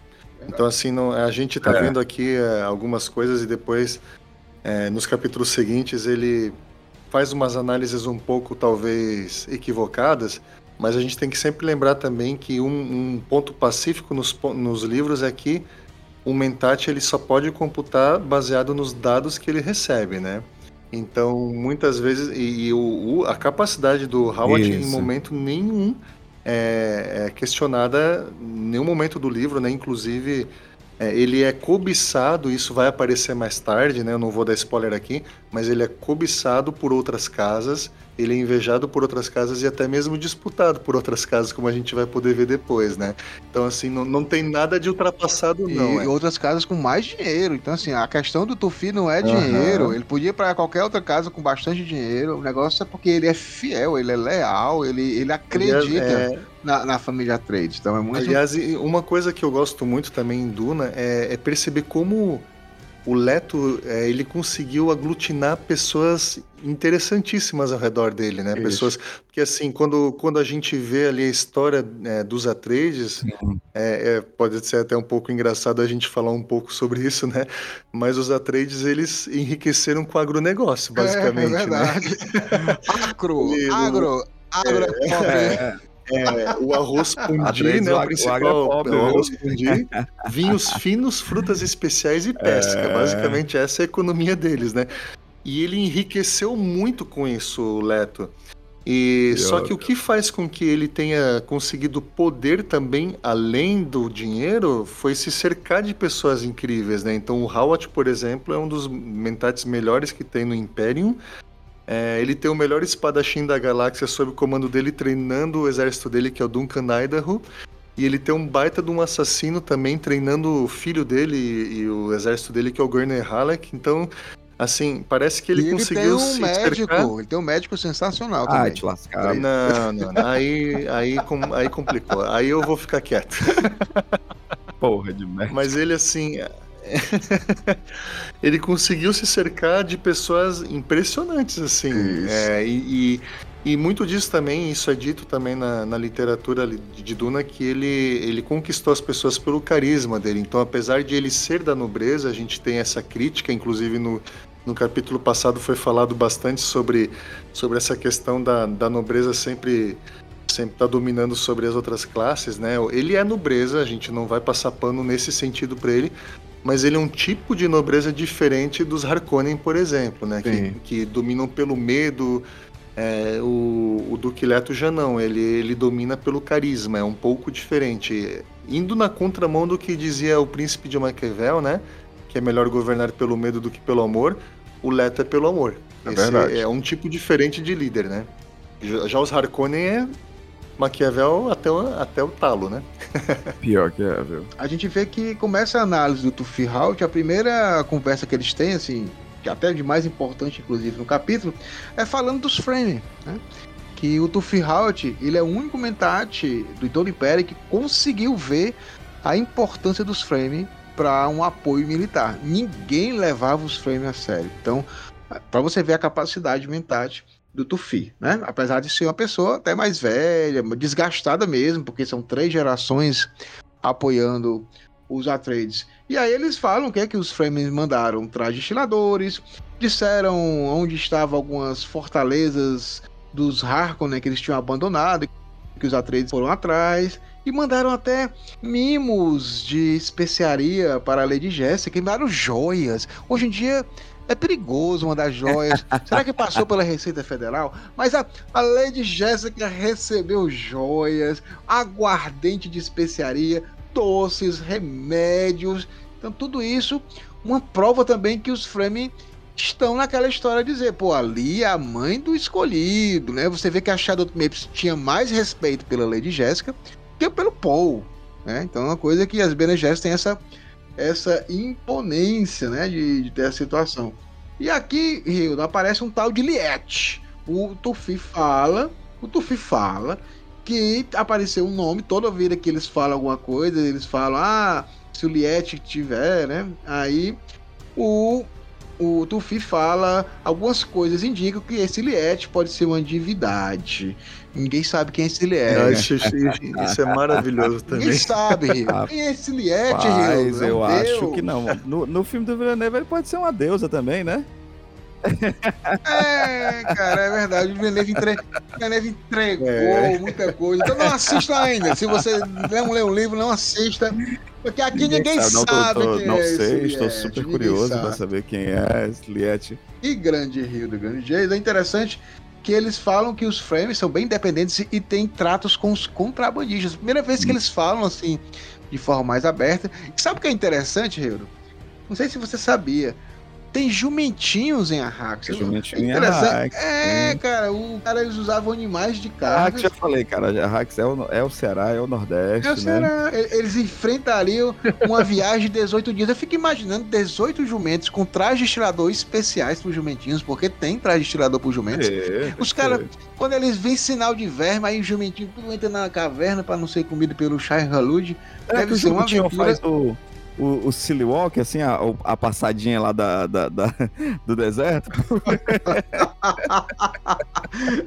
Então, assim, não, a gente tá É. vendo aqui é, algumas coisas e depois, é, nos capítulos seguintes, ele faz umas análises um pouco, talvez, equivocadas, mas a gente tem que sempre lembrar também que um, um ponto pacífico nos, nos livros é que o mentate ele só pode computar baseado nos dados que ele recebe, né? Então, muitas vezes, e, e o, o- a capacidade do Howard em Isso. momento nenhum é, é questionada em nenhum momento do livro, né? Inclusive, é, ele é cobiçado, isso vai aparecer mais tarde, né? Eu não vou dar spoiler aqui, mas ele é cobiçado por outras casas, ele é invejado por outras casas e até mesmo disputado por outras casas, como a gente vai poder ver depois, né? Então, assim, não, não tem nada de ultrapassado, não. e é. outras casas com mais dinheiro. Então, assim, a questão do Tufi não é dinheiro. Ele podia ir pra qualquer outra casa com bastante dinheiro. O negócio é porque ele é fiel, ele é leal, ele, ele acredita Aliás, é, na, na família Trade. Então é muito. Aliás, uma coisa que eu gosto muito também em Duna é, é perceber como o Leto é, ele conseguiu aglutinar pessoas interessantíssimas ao redor dele, né? Isso. Pessoas porque assim quando, quando a gente vê ali a história é, dos Atreides é, é, pode ser até um pouco engraçado a gente falar um pouco sobre isso, né? Mas os Atreides eles enriqueceram com o agronegócio, basicamente, é, é né? verdade. Agro, E no- agro, agro é. É, o arroz pundi, né? o O agro- o principal, agro é o viu? arroz pundi, vinhos finos, frutas especiais e pesca. É. Basicamente, essa é a economia deles, né? E ele enriqueceu muito com isso, o Leto. E Que só que o que faz com que ele tenha conseguido poder também além do dinheiro foi se cercar de pessoas incríveis, né? Então o Howard, por exemplo, é um dos mentates melhores que tem no Imperium. É, ele tem o melhor espadachim da galáxia sob o comando dele, treinando o exército dele, que é o Duncan Idaho. E ele tem um baita de um assassino também, treinando o filho dele e, e o exército dele, que é o Gurney Halleck. Então, assim, parece que ele, ele conseguiu tem um se médico, cercar... ele tem um médico sensacional também. te lascaram. Não, não, não. Aí, aí, com- aí complicou. Aí eu vou ficar quieto. Porra de merda. Mas ele, assim. ele conseguiu se cercar de pessoas impressionantes, assim. Isso. É, e, e, e muito disso também, isso é dito também na, na literatura de Duna, que ele, ele conquistou as pessoas pelo carisma dele. Então, apesar de ele ser da nobreza, a gente tem essa crítica, inclusive no, No capítulo passado foi falado bastante sobre, sobre essa questão da, da nobreza sempre sempre tá dominando sobre as outras classes, né? Ele é nobreza, a gente não vai passar pano nesse sentido para ele, mas ele é um tipo de nobreza diferente dos Harkonnen, por exemplo, né? Que, que, dominam pelo medo. É, o, o Duque Leto já não, ele, ele domina pelo carisma, é um pouco diferente. Indo na contramão do que dizia o príncipe de Maquiavel, né? Que é melhor governar pelo medo do que pelo amor. O Leto é pelo amor. É Esse verdade. é um tipo diferente de líder, né? Já, já os Harkonnen é Maquiavel até o, até o talo, né? Pior que é, viu? A gente vê que começa a análise do Tufi Halt, a primeira conversa que eles têm, assim, que até de mais importante, inclusive, no capítulo, é falando dos Fremen, né? Que o Tufi Halt, ele é o único mentate do Iton Império que conseguiu ver a importância dos Fremen para um apoio militar. Ninguém levava os Fremen a sério. Então, para você ver a capacidade mentate do Tufi, né? Apesar de ser uma pessoa até mais velha, desgastada mesmo, porque são três gerações apoiando os Atreides. E aí eles falam que é que os Fremen mandaram trajes estiladores, disseram onde estavam algumas fortalezas dos Harkonnen que eles tinham abandonado, que os Atreides foram atrás, e mandaram até mimos de especiaria para a Lady Jéssica, e mandaram joias. Hoje em dia é perigoso mandar joias. Será que passou pela Receita Federal? Mas a, a Lady Jéssica recebeu joias, aguardente de especiaria, doces, remédios. Então, tudo isso, uma prova também que os Fremen estão naquela história de dizer, pô, ali é a mãe do escolhido, né? Você vê que a Shadow Mapes tinha mais respeito pela Lady Jéssica que pelo Paul, né? Então, é uma coisa que as Bene Gesserit têm essa essa imponência, né, de, de ter a situação. E aqui, Rio, aparece um tal de Liette. O Tufi fala, o Tufi fala que apareceu um nome, toda vida que eles falam alguma coisa, eles falam, ah, se o Liette tiver, né, aí o o Tufi fala algumas coisas indicam que esse Liette pode ser uma divindade. Ninguém sabe quem é esse Liette. Isso é maravilhoso também. Ninguém sabe, Rio. Quem é esse Liette, Rio? É eu acho que não. No, no filme do Villeneuve ele pode ser uma deusa também, né? É, cara, é verdade. O Villeneuve, entre... Villeneuve entregou é. muita coisa. Então não assista ainda. Se você não lê o livro, não assista. Porque aqui ninguém, ninguém sabe, sabe não, tô, não é sei, estou super curioso para saber quem é esse Liette. E grande Rio do Grande Jays. É interessante que eles falam que os frames são bem independentes e têm tratos com os contrabandistas. Primeira vez que hum. eles falam assim, de forma mais aberta. E sabe o que é interessante, Rio? Não sei se você sabia tem jumentinhos em Arrax. Jumentinho em Arrax. É, cara, o cara eles usavam animais de carga. Arrax já falei, cara, Arrax é o, é o Ceará, é o Nordeste, é o né? Ceará. Eles enfrentariam uma viagem de 18 dias. Eu fico imaginando 18 jumentos com trajes de estirador especiais para os jumentinhos, porque tem traje de estirador para os jumentos. É, os caras, quando eles veem sinal de verme, aí o jumentinho tudo entra na caverna para não ser comido pelo Shai Halud. É, deve ser uma aventura... faz o o, o Silly Walk, assim, a, a passadinha lá da, da, da do deserto.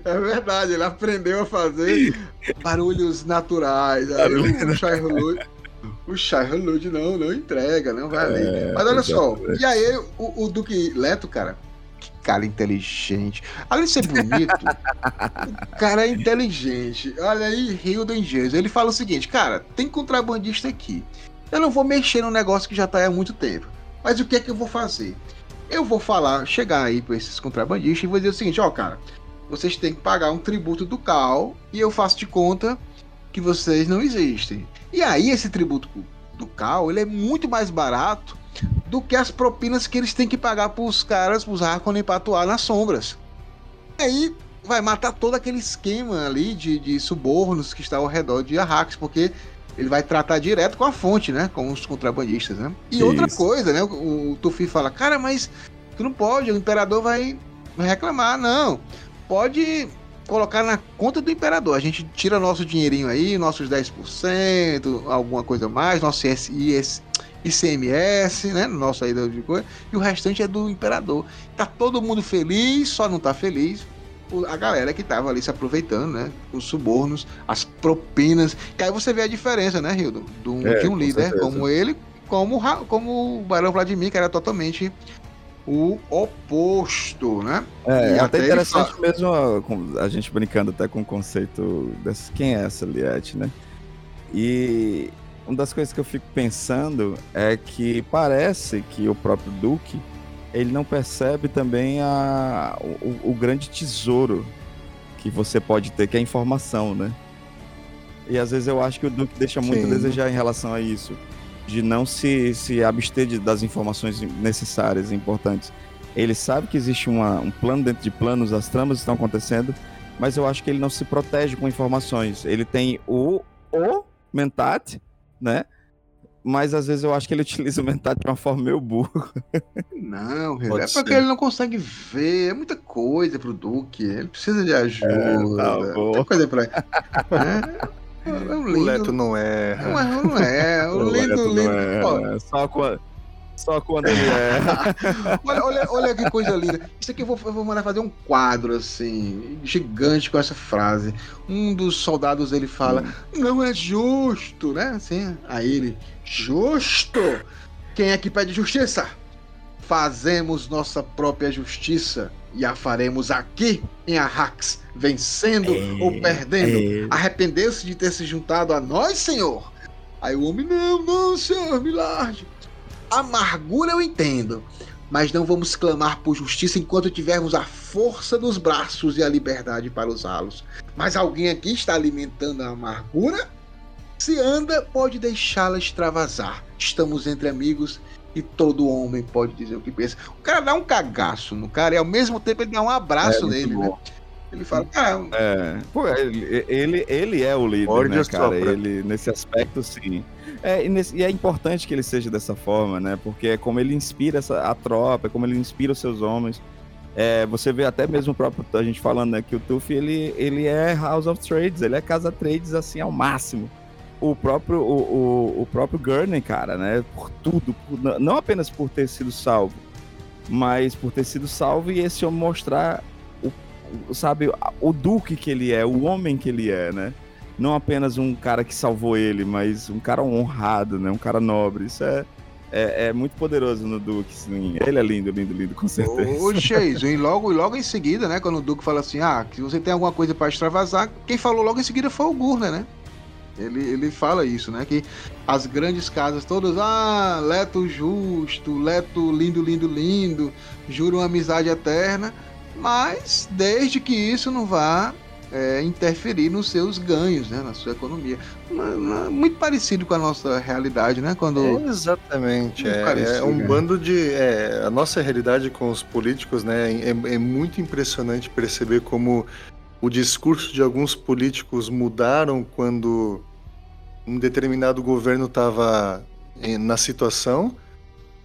é verdade, ele aprendeu a fazer barulhos naturais. Aí o Shai Hulud, o Shai Hulud não, não entrega, não vai ali. É, Mas olha só, e aí o, o Duque Leto, cara, que cara inteligente. Além de ser bonito, o cara é inteligente. Olha aí, Rio do Engenho. Ele fala o seguinte, cara, tem contrabandista aqui. Eu não vou mexer no negócio que já está há muito tempo. Mas o que é que eu vou fazer? Eu vou falar, chegar aí para esses contrabandistas e vou dizer o seguinte: ó, cara, vocês têm que pagar um tributo do CAL e eu faço de conta que vocês não existem. E aí esse tributo do CAL ele é muito mais barato do que as propinas que eles têm que pagar para os caras, para os Harkonnen para atuar nas sombras. E aí vai matar todo aquele esquema ali de, de subornos que está ao redor de Arrax, porque ele vai tratar direto com a fonte, né? Com os contrabandistas, né? E Isso. outra coisa, né? O, o Tufi fala, cara, mas tu não pode, o imperador vai, reclamar. Não, pode colocar na conta do imperador. A gente tira nosso dinheirinho aí, nossos 10%, alguma coisa mais, nosso IS, ICMS, né? Nosso aí de coisa, e o restante é do imperador. Tá todo mundo feliz, só não tá feliz a galera que tava ali se aproveitando, né? Os subornos, as propinas. E aí você vê a diferença, né, Hildo? Do, é, de um líder certeza. como ele, como, como o Barão Vladimir, que era totalmente o oposto, né? É, E é até até interessante fala- mesmo a, com- a gente brincando até com o conceito desse, quem é essa Liette, né? E uma das coisas que eu fico pensando é que parece que o próprio Duke ele não percebe também a, o, o grande tesouro que você pode ter, que é a informação, né? E às vezes eu acho que o Duke deixa muito a Sim. desejar em relação a isso, de não se, se abster de- das informações necessárias e importantes. Ele sabe que existe uma- um plano dentro de planos, as tramas estão acontecendo, mas eu acho que ele não se protege com informações. Ele tem o, o Mentat, né? Mas às vezes eu acho que ele utiliza o Mentat de uma forma meio burra. Não, Pode é porque ser. ele não consegue ver. É muita coisa pro Duque. Ele precisa de ajuda. tá bom. muita coisa pra. É, é um O lindo. Leto não Não erra. é, não é. O lindo, Leto não lindo. é, Ó, né? só, quando, só quando ele é. Olha, olha, olha que coisa linda. Isso aqui eu vou, eu vou mandar fazer um quadro, assim, gigante com essa frase. Um dos soldados ele fala: Não é justo, né? Assim, aí ele: Justo? Quem é que pede justiça? Fazemos nossa própria justiça e a faremos aqui em Arrax, vencendo ou perdendo. Arrependeu-se de ter se juntado a nós, senhor? Aí o homem: Não, não, senhor, me largue. Amargura eu entendo, mas não vamos clamar por justiça enquanto tivermos a força dos braços e a liberdade para usá-los. Mas alguém aqui está alimentando a amargura? Se anda, pode deixá-la extravasar. Estamos entre amigos e todo homem pode dizer o que pensa. O cara dá um cagaço no cara e ao mesmo tempo ele dá um abraço É, nele, bom. né? Ele fala, ah, É, pô, ele, ele, ele é o líder, Morde né, cara? sopra. Ele, nesse aspecto, sim. É, e, nesse- e é importante que ele seja dessa forma, né? Porque é como ele inspira essa, a tropa, é como ele inspira os seus homens. É, você vê até mesmo o próprio, a gente falando né, que o Tuff, ele, ele é House of Trades, ele é Casa Trades, assim, ao máximo. O próprio, o, o, o próprio Gurney, cara, né? Por tudo, por- não apenas por ter sido salvo, mas por ter sido salvo e esse homem mostrar o, sabe, o duque que ele é, o homem que ele é, né? Não apenas um cara que salvou ele, mas um cara honrado, né? Um cara nobre. Isso é, é, é muito poderoso no Duque, sim. Ele é lindo, lindo, lindo, com certeza. Ô, Chase, e logo, logo em seguida, né, quando o Duque fala assim, ah, se você tem alguma coisa para extravasar, quem falou logo em seguida foi o Gurner, né? Ele, ele fala isso, né, que as grandes casas todas, ah, Leto justo, Leto lindo, lindo, lindo, juram amizade eterna, mas desde que isso não vá é, interferir nos seus ganhos, né, na sua economia. Muito parecido com a nossa realidade, né, quando... É, exatamente. É, parecido, é um né? bando de. é, a nossa realidade com os políticos, né? É, é muito impressionante perceber como o discurso de alguns políticos mudaram quando um determinado governo estava na situação.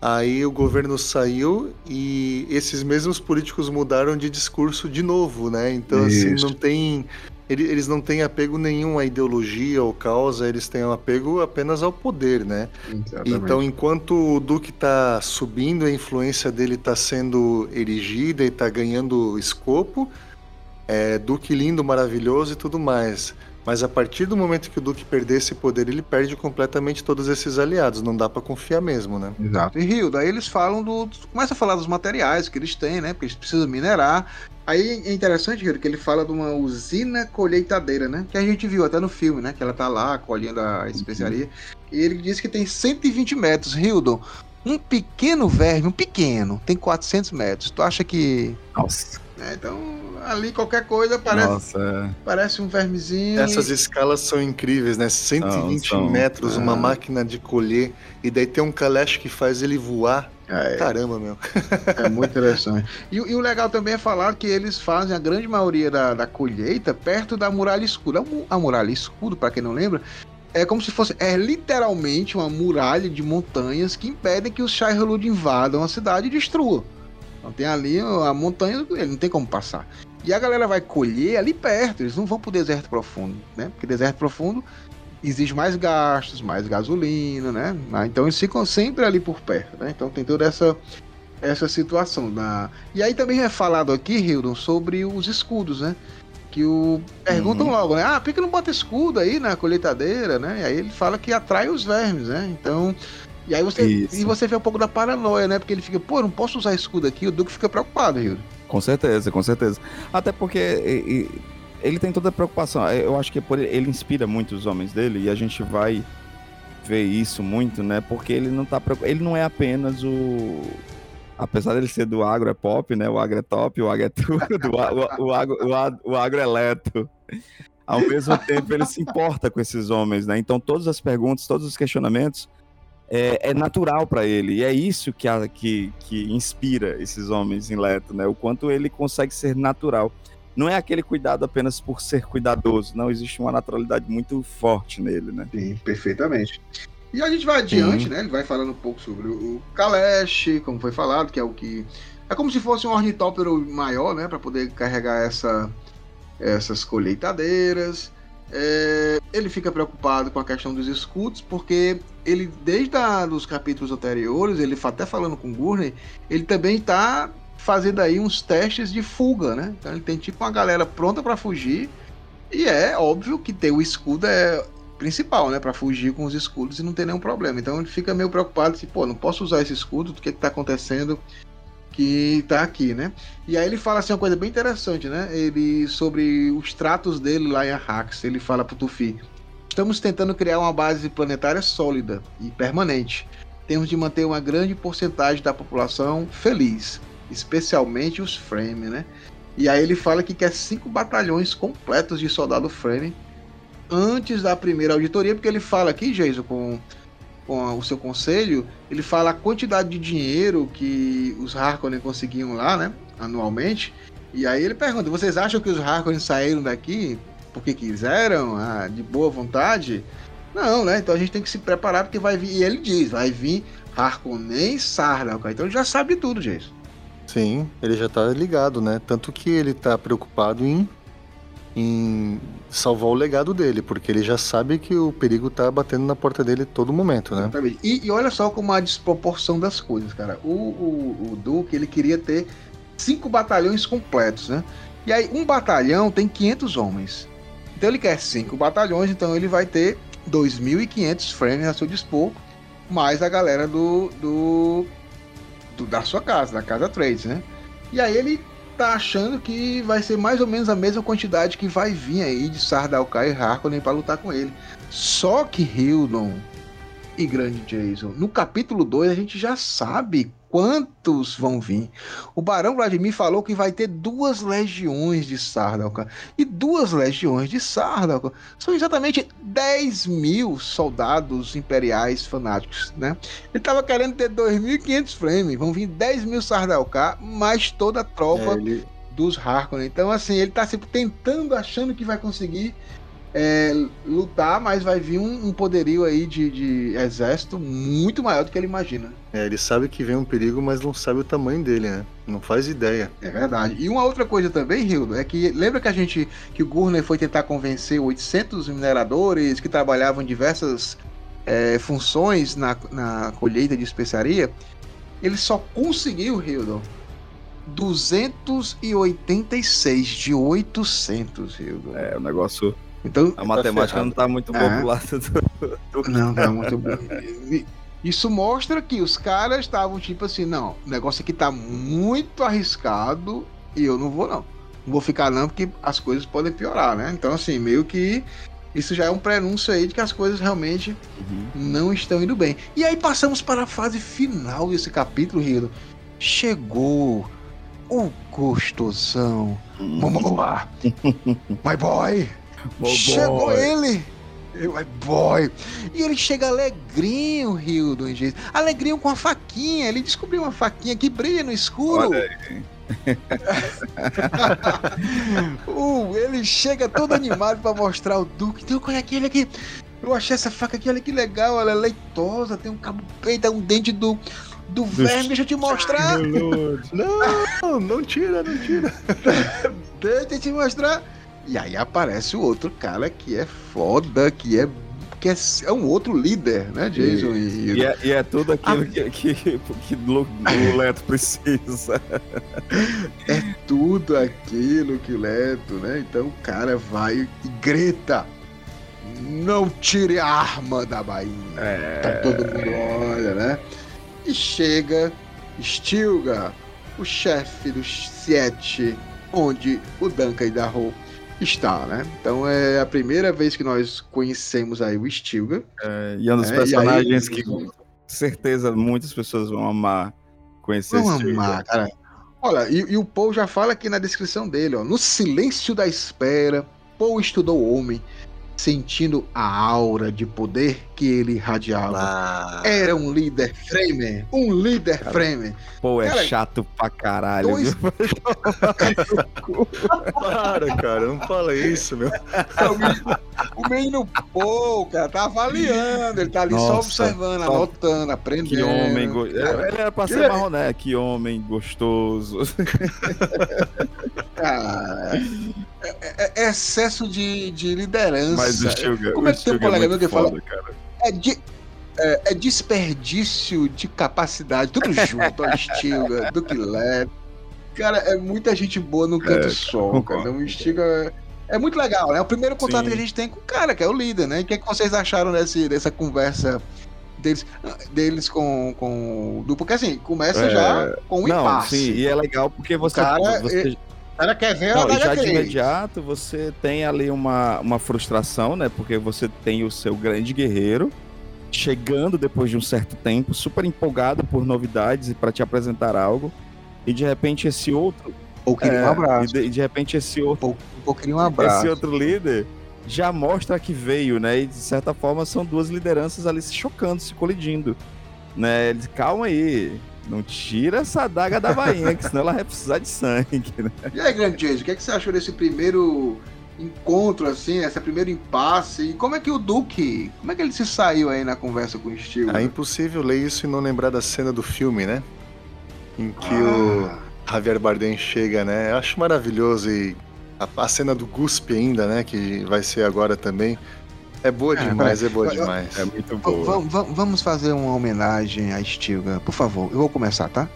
Aí o governo saiu e esses mesmos políticos mudaram de discurso de novo, né? Então, assim, Isso. não tem. ele- Eles não têm apego nenhum à ideologia ou causa, eles têm um apego apenas ao poder, né? Então, enquanto o Duque está subindo, a influência dele está sendo erigida e está ganhando escopo, é Duque lindo, maravilhoso e tudo mais. Mas a partir do momento que o Duque perder esse poder, ele perde completamente todos esses aliados. Não dá para confiar mesmo, né? Exato. E Rio, daí eles falam do. Começa a falar dos materiais que eles têm, né? Porque eles precisam minerar. Aí é interessante, Rio, que ele fala de uma usina colheitadeira, né? Que a gente viu até no filme, né? Que ela tá lá colhendo a especiaria. E ele diz que tem 120 metros. Hildon, um pequeno verme, um pequeno, tem 400 metros. Tu acha que. Nossa, é, então, ali qualquer coisa parece, nossa. parece um vermezinho. Essas escalas são incríveis, né? 120 São, são. metros, uma Ah. máquina de colher, e daí tem um caleche que faz ele voar. É, Caramba, meu. É muito interessante. E, e o legal também é falar que eles fazem a grande maioria da, da colheita perto da muralha escura. A muralha escura, para quem não lembra, é como se fosse é literalmente uma muralha de montanhas que impedem que os Shai-Hulud invadam a cidade e destruam. Então tem ali a montanha, ele não tem como passar. E a galera vai colher ali perto, eles não vão pro deserto profundo, né? Porque deserto profundo exige mais gastos, mais gasolina, né? Ah, Então eles ficam sempre ali por perto, né? Então tem toda essa essa situação da e aí também é falado aqui, Hildon, sobre os escudos, né? Que o perguntam Uhum. logo, né? Ah, por que não bota escudo aí na colheitadeira, né? E aí ele fala que atrai os vermes, né? Então E aí você, Isso. e você vê um pouco da paranoia, né? Porque ele fica, pô, eu não posso usar escudo aqui. O Duke fica preocupado, Hildo. Com certeza, com certeza. Até porque ele tem toda a preocupação. Eu acho que por ele, ele inspira muito os homens dele e a gente vai ver isso muito, né? Porque ele não tá ele não é apenas o apesar dele ser do agro é pop, né? O agro é top, o agro é tudo, o, o, agro, o, o agro é leto. Ao mesmo tempo, ele se importa com esses homens, né? Então, todas as perguntas, todos os questionamentos é, é natural para ele. E é isso que, a- que, que inspira esses homens em Leto, né? O quanto ele consegue ser natural. Não é aquele cuidado apenas por ser cuidadoso, não. Existe uma naturalidade muito forte nele, né? Sim, perfeitamente. E a gente vai adiante, né? Ele vai falando um pouco sobre o Kalash, como foi falado, que é o que. É como se fosse um ornitóptero maior, né? Para poder carregar essa, essas colheitadeiras. É, ele fica preocupado com a questão dos escudos, porque ele, desde a, os capítulos anteriores, ele fa- até falando com o Gurney, ele também está fazendo aí uns testes de fuga, né? Então ele tem tipo uma galera pronta para fugir. E é óbvio que ter o escudo é principal, né? Pra fugir com os escudos e não ter nenhum problema. Então ele fica meio preocupado, assim, pô, não posso usar esse escudo, o que que tá acontecendo que tá aqui, né? E aí ele fala assim uma coisa bem interessante, né? Ele sobre os tratos dele lá em Arrax, ele fala pro Tufi: "Estamos tentando criar uma base planetária sólida e permanente. Temos de manter uma grande porcentagem da população feliz, especialmente os Frame, né? E aí ele fala que quer cinco batalhões completos de soldado Frame antes da primeira auditoria, porque ele fala aqui, Jason, com, com o seu conselho, ele fala a quantidade de dinheiro que os Harkonnen conseguiam lá, né, anualmente. E aí ele pergunta: vocês acham que os Harkonnen saíram daqui porque quiseram, ah, de boa vontade? Não, né? Então a gente tem que se preparar porque vai vir. E ele diz: vai vir Harkonnen e Sardaukar. Então ele já sabe tudo, Jason. Sim, ele já tá ligado, né? Tanto que ele tá preocupado em, em salvar o legado dele, porque ele já sabe que o perigo tá batendo na porta dele todo momento, né? Exatamente. E, e olha só como a desproporção das coisas, cara. O, o, o Duke, ele queria ter cinco batalhões completos, né? E aí, um batalhão tem 500 homens. Então ele quer cinco batalhões, então ele vai ter 2.500 frames a seu dispor, mais a galera do, do, do- da sua casa, da casa Trades, né? E aí ele tá achando que vai ser mais ou menos a mesma quantidade que vai vir aí de Sardaukar e Harkonnen para lutar com ele. Só que Hildon e Grande Jason, no capítulo 2 a gente já sabe quantos vão vir. O Barão Vladimir falou que vai ter duas legiões de Sardaukar. E duas legiões de Sardaukar são exatamente 10 mil soldados imperiais fanáticos, né? Ele tava querendo ter 2.500 frames, vão vir 10 mil Sardaukar, mais toda a tropa É, ele, dos Harkonnen. Então, assim, ele tá sempre tentando, achando que vai conseguir é, lutar, mas vai vir um, um poderio aí de, de exército muito maior do que ele imagina. é, ele sabe que vem um perigo, mas não sabe o tamanho dele, né? Não faz ideia. É verdade. E uma outra coisa também, Hildo, é que lembra que a gente que o Gurney foi tentar convencer 800 mineradores que trabalhavam em diversas é, funções na, na colheita de especiaria? Ele só conseguiu, Hildo, 286 de 800, Hildo. É, o negócio. Então, A matemática não tá muito boa Ah. pro lado do. Não, tá muito bom. E- Isso mostra que os caras estavam tipo assim, não, o negócio aqui tá muito arriscado e eu não vou não. Não vou ficar não, porque as coisas podem piorar, né? Então, assim, meio que isso já é um prenúncio aí de que as coisas realmente não estão indo bem. E aí passamos para a fase final desse capítulo, Rilo. Chegou o gostosão. Momoa. My boy. Boy. Chegou ele! Eu, boy! E ele chega alegrinho, Hildo, hein, gente? Alegrinho com a faquinha. Ele descobriu uma faquinha que brilha no escuro. Olha Uh, ele chega todo animado pra mostrar o Duque. Então, olha aqui, olha aqui. Eu achei essa faca aqui, olha que legal. Ela é leitosa, tem um cabo peito, um dente do, do verme. Deixa eu te mostrar. Não, não tira, não tira. Deixa eu te mostrar. E aí aparece o outro cara que é foda, que é. Que é, é um outro líder, né, Jason? E, E é, e é tudo aquilo que, que, que Lu- o Leto precisa. é tudo aquilo que o Leto, né? Então o cara vai e grita. não tire a arma da bainha. É. Tá todo mundo olha, né? E chega Stilgar, o chefe dos Sete, onde o Duncan Idaho está, né? Então é a primeira vez que nós conhecemos aí o Stilgar. É, e é um dos É, personagens aí- que com certeza muitas pessoas vão amar conhecer filme. amar, cara. Olha, e, e o Paul já fala aqui na descrição dele, ó. No silêncio da espera, Paul estudou o homem, sentindo a aura de poder que ele irradiava. Ah, Era um líder Fremen, um líder Fremen. Pô, é Cara, chato pra caralho, dois- para, cara, não fala isso, meu. O menino- O menino Paul, cara, tá avaliando, ele tá ali só Nossa, observando, só- anotando, aprendendo. Que homem. Go... Ele era pra ser ele é- marroné, que homem gostoso. Cara, é, é- é excesso de, de liderança. Mas o Stilgar, Como é que tem um Stilgar colega meu que fala- foda, cara. É, de- é- é desperdício de capacidade, tudo junto, ó, Stilgar, Duke Led. Cara, é muita gente boa no canto É, só, concordo. cara. O Stilgar é muito legal, né? É o primeiro contato Sim. que a gente tem com o cara, que é o líder, né? O que, é que vocês acharam desse, dessa conversa deles, deles com, com o Du? Porque assim, começa É, já com um Não, impasse. sim, e é legal porque você. cara, você cara quer ver a Não, e já de imediato você tem ali uma, uma frustração, né? Porque você tem o seu grande guerreiro chegando depois de um certo tempo, super empolgado por novidades e para te apresentar algo. E de repente esse outro. Ou queria um é, abraço. E de, de repente esse outro, Ou queria um abraço. esse outro líder já mostra que veio, né? E de certa forma são duas lideranças ali se chocando, se colidindo. Né? Ele diz, calma aí. Não tira essa adaga da bainha, que senão ela vai precisar de sangue. Né? E aí, grande Jason, o que, é que você achou desse primeiro encontro, assim, esse primeiro impasse? E como é que o Duque, como é que ele se saiu aí na conversa com o Steel? É impossível ler isso e não lembrar da cena do filme, né? Em que Ah. o Javier Bardem chega, né? Eu acho maravilhoso e a, a cena do Guspe ainda, né? Que vai ser agora também. É boa demais, é boa demais. É muito boa. vam- vam- vamos fazer uma homenagem a Stilgar, por favor. Eu vou começar, tá?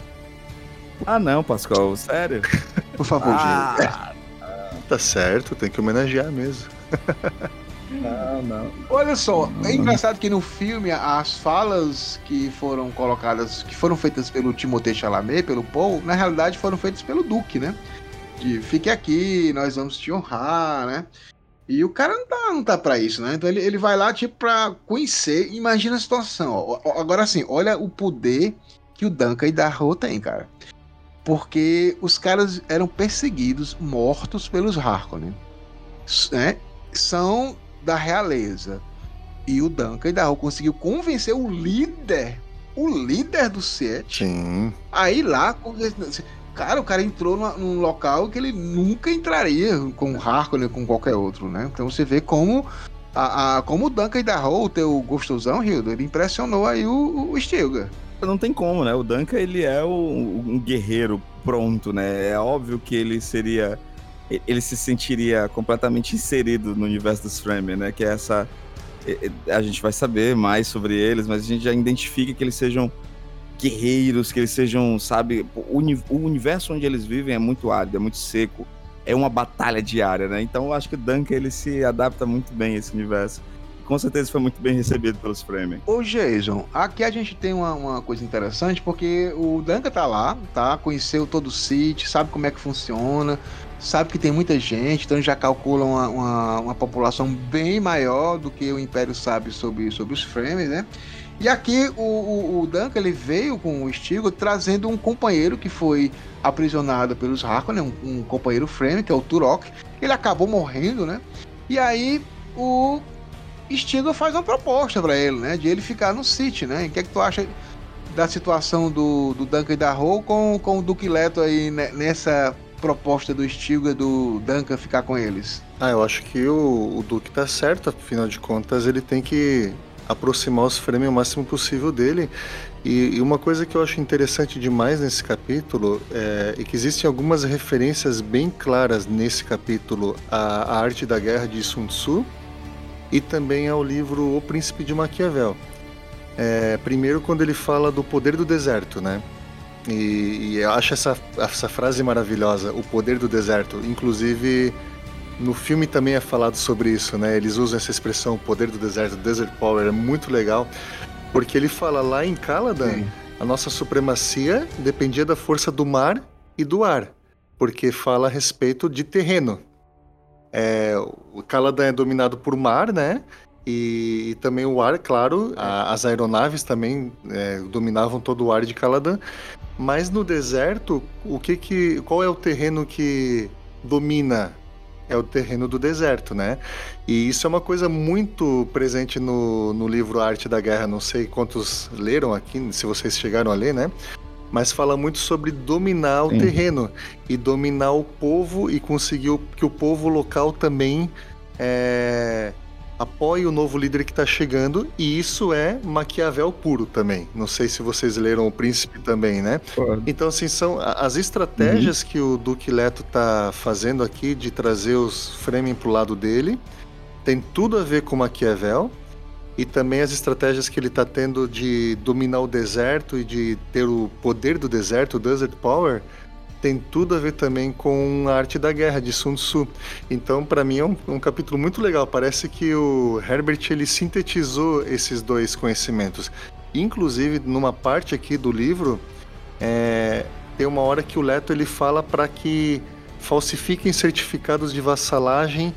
Ah, não, Pascoal, sério? Por favor. Ah, Tá certo, tem que homenagear mesmo. não, não. Olha só, é engraçado que no filme as falas que foram colocadas, que foram feitas pelo Timothée Chalamet, pelo Paul, na realidade foram feitas pelo Duque, né? De fique aqui, nós vamos te honrar, né? E o cara não tá, não tá pra isso, né? Então ele, ele vai lá, tipo, pra conhecer. Imagina a situação. ó. Agora, assim, olha o poder que o Duncan e Darrow tem, cara. Porque os caras eram perseguidos, mortos pelos Harkonnen. S- Né? São da realeza. E o Duncan e Darrow conseguiu convencer o líder, o líder do Sete, Sim. Aí lá, cara, o cara entrou numa- num local que ele nunca entraria com o Harkonnen, com qualquer outro, né? Então você vê como a, a- como o Duncan Darrow, o teu gostosão, Hildo, ele impressionou aí o, o Stilgar. Não tem como, né? O Duncan, ele é o- um guerreiro pronto, né? É óbvio que ele seria... Ele se sentiria completamente inserido no universo dos Fremen, né? Que é essa... A gente vai saber mais sobre eles, mas a gente já identifica que eles sejam guerreiros, que eles sejam, sabe... O, uni- o universo onde eles vivem é muito árido, é muito seco. É uma batalha diária, né? Então eu acho que o Duncan, ele se adapta muito bem a esse universo. Com certeza foi muito bem recebido pelos Fremen. Ô Jason, aqui a gente tem uma, uma coisa interessante, porque o Duncan tá lá, tá? Conheceu todo o sítio, sabe como é que funciona, sabe que tem muita gente, então já calcula uma, uma, uma população bem maior do que o Império sabe sobre, sobre os Fremen, né? E aqui o, o, o Duncan ele veio com o Stigo trazendo um companheiro que foi aprisionado pelos Harkonnen, um, um companheiro Fremen, que é o Turok. Ele acabou morrendo, né? E aí o Stigo faz uma proposta pra ele, né? De ele ficar no City, né? O que é que tu acha da situação do, do Duncan e da Roll com, com o Duque Leto aí né, nessa proposta do Stiga do Duncan ficar com eles? Ah, eu acho que o, o Duque tá certo, afinal de contas, ele tem que aproximar os Fremen o máximo possível dele. E, e uma coisa que eu acho interessante demais nesse capítulo é, é que existem algumas referências bem claras nesse capítulo à, à arte da guerra de Sun Tzu e também ao livro O Príncipe de Maquiavel. É, primeiro, quando ele fala do poder do deserto, né? E, e eu acho essa, essa frase maravilhosa, o poder do deserto. Inclusive, no filme também é falado sobre isso, né? Eles usam essa expressão, o poder do deserto, desert power, é muito legal, porque ele fala lá em Caladan, Sim. a nossa supremacia dependia da força do mar e do ar, porque fala a respeito de terreno. É, o Caladan é dominado por mar, né? E, e também o ar, claro, a- as aeronaves também é, dominavam todo o ar de Caladan. Mas no deserto, o que que, qual é o terreno que domina? É o terreno do deserto, né? E isso é uma coisa muito presente no, no livro Arte da Guerra. Não sei quantos leram aqui, se vocês chegaram a ler, né? Mas fala muito sobre dominar o Sim. terreno e dominar o povo e conseguir que o povo local também é, apoie o novo líder que está chegando. E isso é Maquiavel puro também. Não sei se vocês leram O Príncipe também, né? Então, assim, são as estratégias que o Duque Leto tá fazendo aqui de trazer os Fremen pro lado dele tem tudo a ver com Maquiavel e também as estratégias que ele tá tendo de dominar o deserto e de ter o poder do deserto, o Desert Power, tem tudo a ver também com a arte da guerra de Sun Tzu. Então, para mim é um, um capítulo muito legal. Parece que o Herbert ele sintetizou esses dois conhecimentos. Inclusive, numa parte aqui do livro, é, tem uma hora que o Leto ele fala para que falsifiquem certificados de vassalagem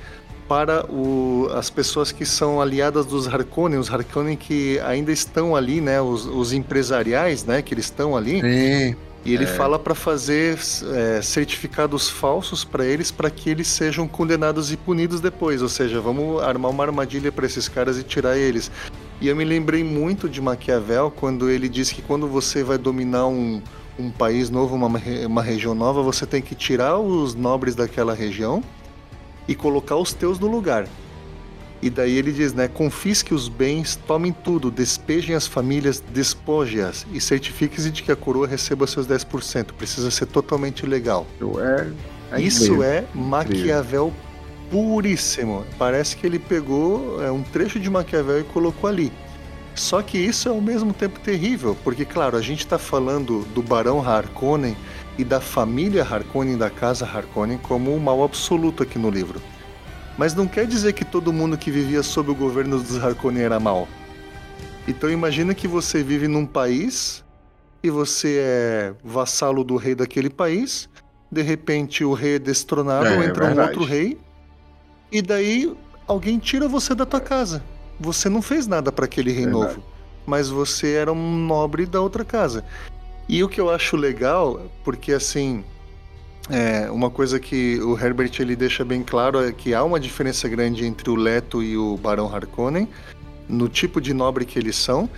para o- as pessoas que são aliadas dos Harkonnen, os Harkonnen que ainda estão ali, né, os, os empresariais, né, que eles estão ali. Sim. E ele fala para fazer é, certificados falsos para eles, para que eles sejam condenados e punidos depois. Ou seja, vamos armar uma armadilha para esses caras e tirar eles. E eu me lembrei muito de Maquiavel quando ele diz que quando você vai dominar um, um país novo, uma, uma região nova, você tem que tirar os nobres daquela região e colocar os teus no lugar. E daí ele diz, né? Confisque os bens, tomem tudo, despejem as famílias, despoje-as e certifique-se de que a coroa receba seus 10%. Precisa ser totalmente legal. É, é Isso é Maquiavel puríssimo. Parece que ele pegou é, um trecho de Maquiavel e colocou ali. Só que isso é ao mesmo tempo terrível, porque, claro, a gente está falando do Barão Harkonnen e da família Harkonnen, da casa Harkonnen, como o mal absoluto aqui no livro. Mas não quer dizer que todo mundo que vivia sob o governo dos Harkonnen era mal. Então imagina que você vive num país e você é vassalo do rei daquele país, de repente o rei é destronado, É, entra um verdade. outro rei, e daí alguém tira você da tua casa. Você não fez nada para aquele rei Verdade. novo, mas você era um nobre da outra casa. E o que eu acho legal, porque assim, é, uma coisa que o Herbert ele deixa bem claro é que há uma diferença grande entre o Leto e o Barão Harkonnen no tipo de nobre que eles são.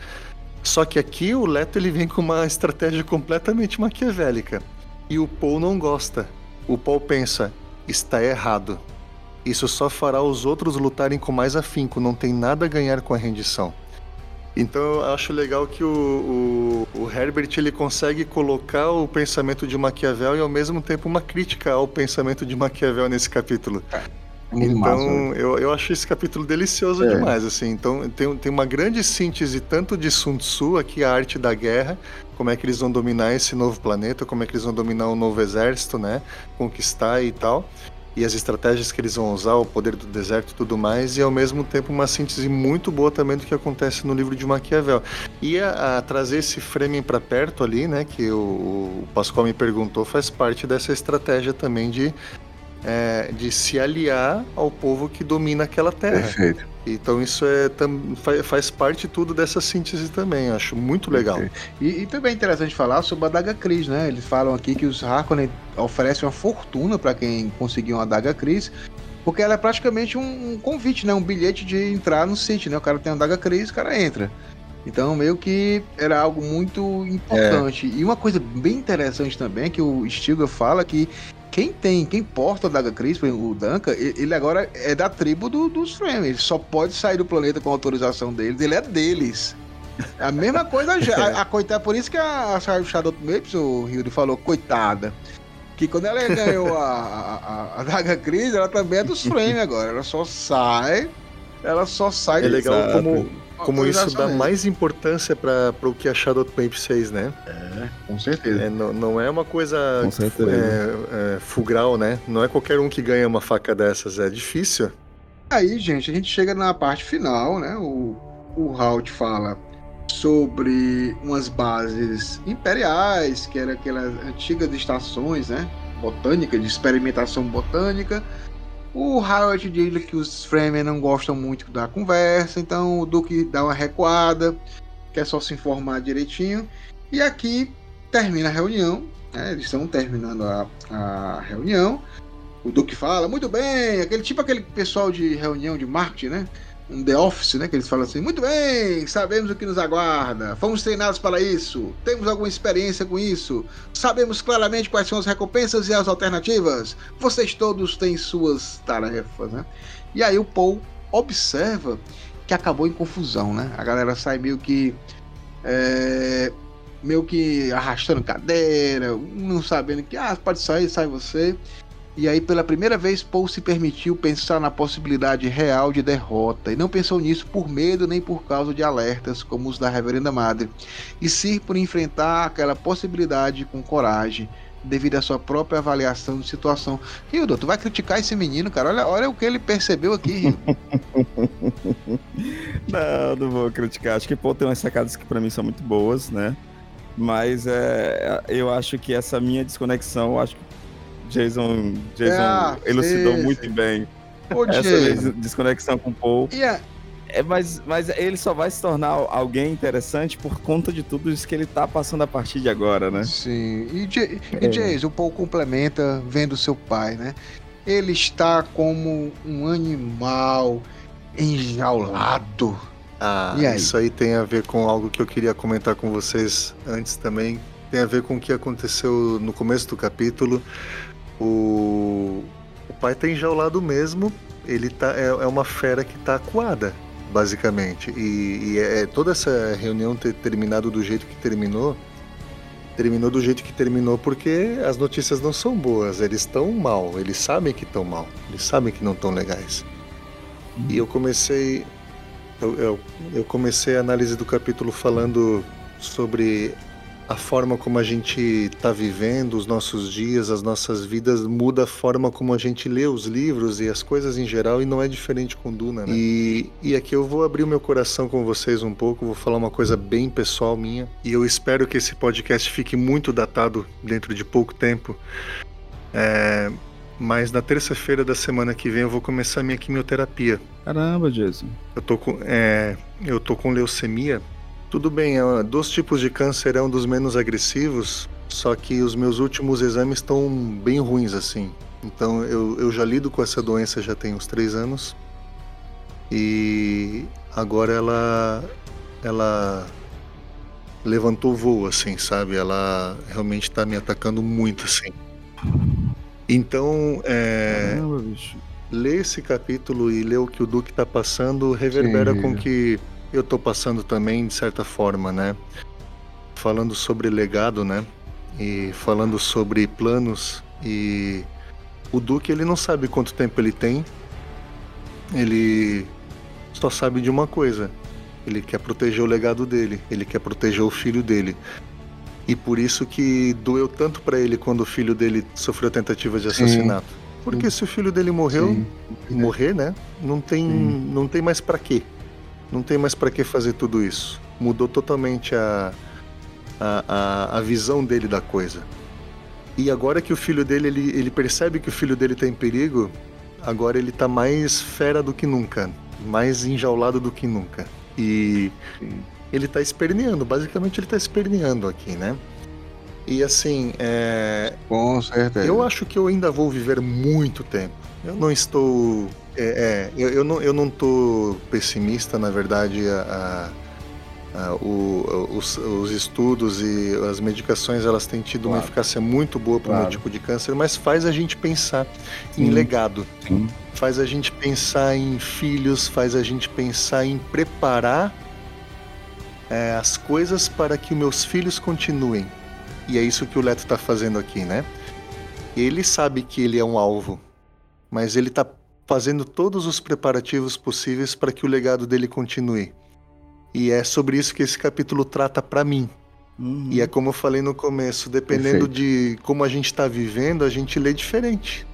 Só que aqui o Leto ele vem com uma estratégia completamente maquiavélica e o Paul não gosta. O Paul pensa: está errado. Isso só fará os outros lutarem com mais afinco, não tem nada a ganhar com a rendição. Então eu acho legal que o, o, o Herbert ele consegue colocar o pensamento de Maquiavel e ao mesmo tempo uma crítica ao pensamento de Maquiavel nesse capítulo. Muito massa, né? Então eu, eu acho esse capítulo delicioso É. demais, assim. Então tem, tem uma grande síntese tanto de Sun Tzu, aqui a arte da guerra, como é que eles vão dominar esse novo planeta, como é que eles vão dominar um novo exército, né? Conquistar e tal. E as estratégias que eles vão usar, o poder do deserto e tudo mais, e ao mesmo tempo uma síntese muito boa também do que acontece no livro de Maquiavel. E a, a trazer esse framing para perto ali, né, que o, o Pascoal me perguntou, faz parte dessa estratégia também de, é, de se aliar ao povo que domina aquela terra. Perfeito. Então isso é, tam, fa- faz parte tudo dessa síntese também, acho muito legal. E, e também é interessante falar sobre a Adaga Cris, né? Eles falam aqui que os Harkonnen oferecem uma fortuna para quem conseguir uma Adaga Cris, porque ela é praticamente um, um convite, né? Um bilhete de entrar no sítio, né? O cara tem uma Adaga Cris, o cara entra. Então, meio que era algo muito importante. E uma coisa bem interessante também é que o Stilgar fala que quem tem, quem porta a Daga Cris, por exemplo, o Duncan, ele agora é da tribo do- dos Fremen. Ele só pode sair do planeta com autorização deles, ele é deles. A mesma coisa já. A, a coitada, por isso que a, a Shadow Mapes, o Hilde falou, coitada. Que quando ela ganhou a, a, a, Daga Cris, ela também é dos Fremen agora. Ela só sai ela só sai É legal como, como isso dá Exatamente. mais importância para o que a Shadow Tape 6, né? É, com certeza. É, não, não é uma coisa Com certeza. é, é, fugral, né? Não é qualquer um que ganha uma faca dessas, é difícil. Aí, gente, a gente chega na parte final, né? O, o Halt fala sobre umas bases imperiais, que eram aquelas antigas estações, né? Botânica, de experimentação botânica. O Howard diz que os Fremen não gostam muito da conversa, então o Duke dá uma recuada, quer só se informar direitinho. E aqui termina a reunião, né? Eles estão terminando a, a reunião. O Duque fala, muito bem, aquele tipo aquele pessoal de reunião de marketing, né? Um The Office, né? Que eles falam assim, muito bem, sabemos o que nos aguarda, fomos treinados para isso, temos alguma experiência com isso, sabemos claramente quais são as recompensas e as alternativas, vocês todos têm suas tarefas, né? E aí o Paul observa que acabou em confusão, né? A galera sai meio que. é, meio que arrastando cadeira, não sabendo que, ah, pode sair, sai você. E aí, pela primeira vez, Paul se permitiu pensar na possibilidade real de derrota, e não pensou nisso por medo nem por causa de alertas como os da Reverenda Madre, e sim por enfrentar aquela possibilidade com coragem, devido à sua própria avaliação de situação. Hildo, tu vai criticar esse menino, cara? Olha, olha o que ele percebeu aqui. Não, não vou criticar. Acho que Paul tem umas sacadas que pra mim são muito boas, né? Mas é, eu acho que essa minha desconexão, acho que Jason, Jason Ah, elucidou sim, muito sim. bem Ô, essa desconexão com Paul. e a- É, mas, mas ele só vai se tornar alguém interessante por conta de tudo isso que ele tá passando a partir de agora, né? Sim, e, e Jason, o Paul complementa vendo seu pai, né? Ele está como um animal enjaulado. Ah, E aí? isso aí tem a ver com algo que eu queria comentar com vocês antes também. Tem a ver com o que aconteceu no começo do capítulo. O, o pai tá enjaulado mesmo. Ele tá, é, é uma fera que tá acuada, basicamente. E, e é, toda essa reunião ter terminado do jeito que terminou. Terminou do jeito que terminou porque as notícias não são boas. Eles estão mal. Eles sabem que estão mal. Eles sabem que não estão legais. E eu comecei eu, eu, eu comecei a análise do capítulo falando sobre a forma como a gente está vivendo os nossos dias, as nossas vidas, muda a forma como a gente lê os livros e as coisas em geral, e não é diferente com Duna, né? E, e aqui eu vou abrir o meu coração com vocês um pouco, vou falar uma coisa bem pessoal minha, e eu espero que esse podcast fique muito datado dentro de pouco tempo. É, mas na terça-feira da semana que vem eu vou começar a minha quimioterapia. Caramba, Jason. Eu tô com, é, eu tô com leucemia. Tudo bem, é, dois tipos de câncer é um dos menos agressivos, só que os meus últimos exames estão bem ruins assim. Então eu, eu já lido com essa doença já tem uns três anos. E agora ela ela levantou voo assim, sabe? Ela realmente tá me atacando muito assim. Então, é, Caramba, bicho. ler esse capítulo e ler o que o Duque tá passando reverbera Sim. com que eu tô passando também, de certa forma, né? Falando sobre legado, né? E falando sobre planos e o Duque ele não sabe quanto tempo ele tem. Ele só sabe de uma coisa. Ele quer proteger o legado dele, ele quer proteger o filho dele. E por isso que doeu tanto pra ele quando o filho dele sofreu tentativa de Sim. assassinato. Porque se o filho dele morreu, Sim. morrer, né? Não tem, Sim. não tem mais pra quê. Não tem mais pra que fazer tudo isso. Mudou totalmente a, a, a, visão dele da coisa. E agora que o filho dele, ele, ele percebe que o filho dele tá em perigo, agora ele tá mais fera do que nunca. Mais enjaulado do que nunca. E ele tá esperneando, basicamente ele tá esperneando aqui, né? E assim, é, Com certeza. eu acho que eu ainda vou viver muito tempo. Eu não estou. É, é, eu, eu não, eu não tô pessimista, na verdade. A, a- a- o- os, os estudos e as medicações elas têm tido uma Claro. eficácia muito boa para o Claro. meu tipo de câncer, mas faz a gente pensar em Sim. legado. Sim. Faz a gente pensar em filhos, faz a gente pensar em preparar é, as coisas para que meus filhos continuem. E é isso que o Leto está fazendo aqui, né? Ele sabe que ele é um alvo, mas ele tá fazendo todos os preparativos possíveis para que o legado dele continue. E é sobre isso que esse capítulo trata para mim. Uhum. E é como eu falei no começo, dependendo Perfeito. de como a gente está vivendo, a gente lê diferente.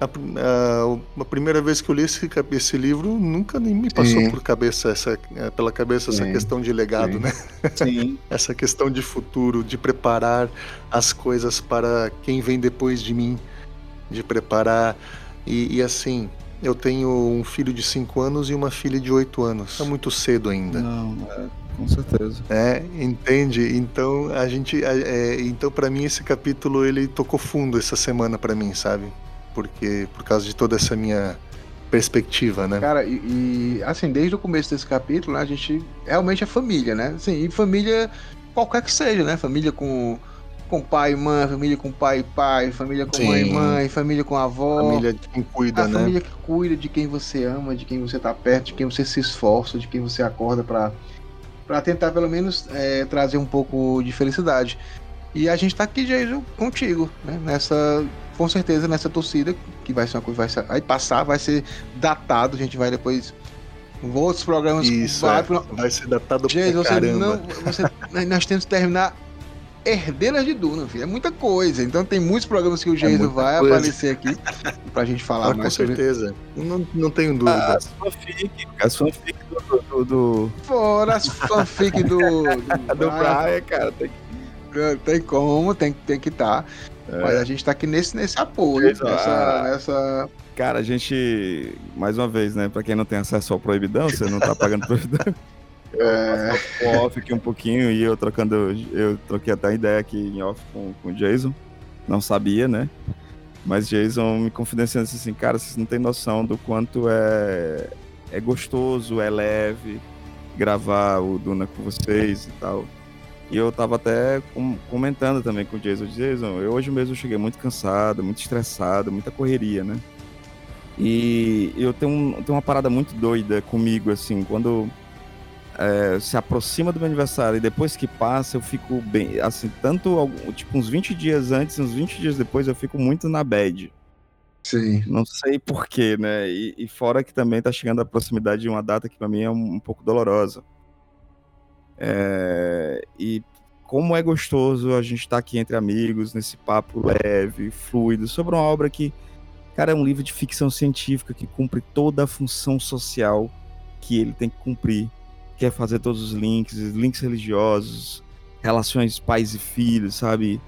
A, a- a primeira vez que eu li esse, esse livro, nunca nem me passou Sim. por cabeça essa, eh, pela cabeça essa Sim. questão de legado, Sim. né? Sim. Essa questão de futuro, de preparar as coisas para quem vem depois de mim, de preparar. E, e assim, eu tenho um filho de 5 anos e uma filha de 8 anos. É muito cedo ainda. Não, é, com certeza. É, entende? Então a gente, é, então para mim esse capítulo ele tocou fundo essa semana para mim, sabe? Porque por causa de toda essa minha perspectiva, né? Cara, e, e, assim, desde o começo desse capítulo, né, a gente realmente é família, né? Assim, e família qualquer que seja, né? Família com, com pai e mãe, família com pai e pai, família com Sim. mãe e mãe, família com avó. Família de quem cuida, a né? família que cuida de quem você ama, de quem você tá perto, de quem você se esforça, de quem você acorda pra, pra tentar pelo menos é, trazer um pouco de felicidade. E a gente tá aqui, Jason, contigo, né? Nessa, com certeza, nessa torcida, que vai ser uma coisa, vai, ser, vai passar, vai ser datado, a gente vai depois. Outros programas Isso, vai é. pra- vai ser datado pra você caramba. não. Você, nós temos que terminar Herdeiras de Duna, filho. É muita coisa. Então tem muitos programas que o Jason É vai coisa. aparecer aqui pra gente falar Ah, com mais sobre certeza. Não, não tenho dúvida. As fanfic, as fanfic do, do, do, Fora as fanfic do. Do, do Brian, cara. Tem que... Tem como, tem, tem que estar. Mas a gente tá aqui nesse, nesse apoio. Jason, Nessa, ah. nessa. Cara, a gente, mais uma vez, né? Pra quem não tem acesso ao Proibidão, você não tá pagando Proibidão. É, Eu off aqui um pouquinho e eu trocando, eu troquei até a ideia aqui em off com, com o Jason. Não sabia, né? Mas Jason me confidenciando assim, cara, vocês não têm noção do quanto é, é gostoso, é leve gravar o Duna com vocês e tal. E eu tava até com- comentando também com o Jason. Jason, eu hoje mesmo cheguei muito cansado, muito estressado, muita correria, né? E eu tenho, um- tenho uma parada muito doida comigo, assim, quando é, se aproxima do meu aniversário e depois que passa, eu fico bem, assim, tanto, tipo, uns 20 dias antes, uns 20 dias depois, eu fico muito na bad. sim. Não sei porquê, né? E, e fora que também tá chegando a proximidade de uma data que pra mim é um, um pouco dolorosa. É, e como é gostoso a gente estar aqui entre amigos, nesse papo leve, fluido, sobre uma obra que, cara, é um livro de ficção científica que cumpre toda a função social que ele tem que cumprir. Quer fazer todos os links, links religiosos, relações pais e filhos, sabe?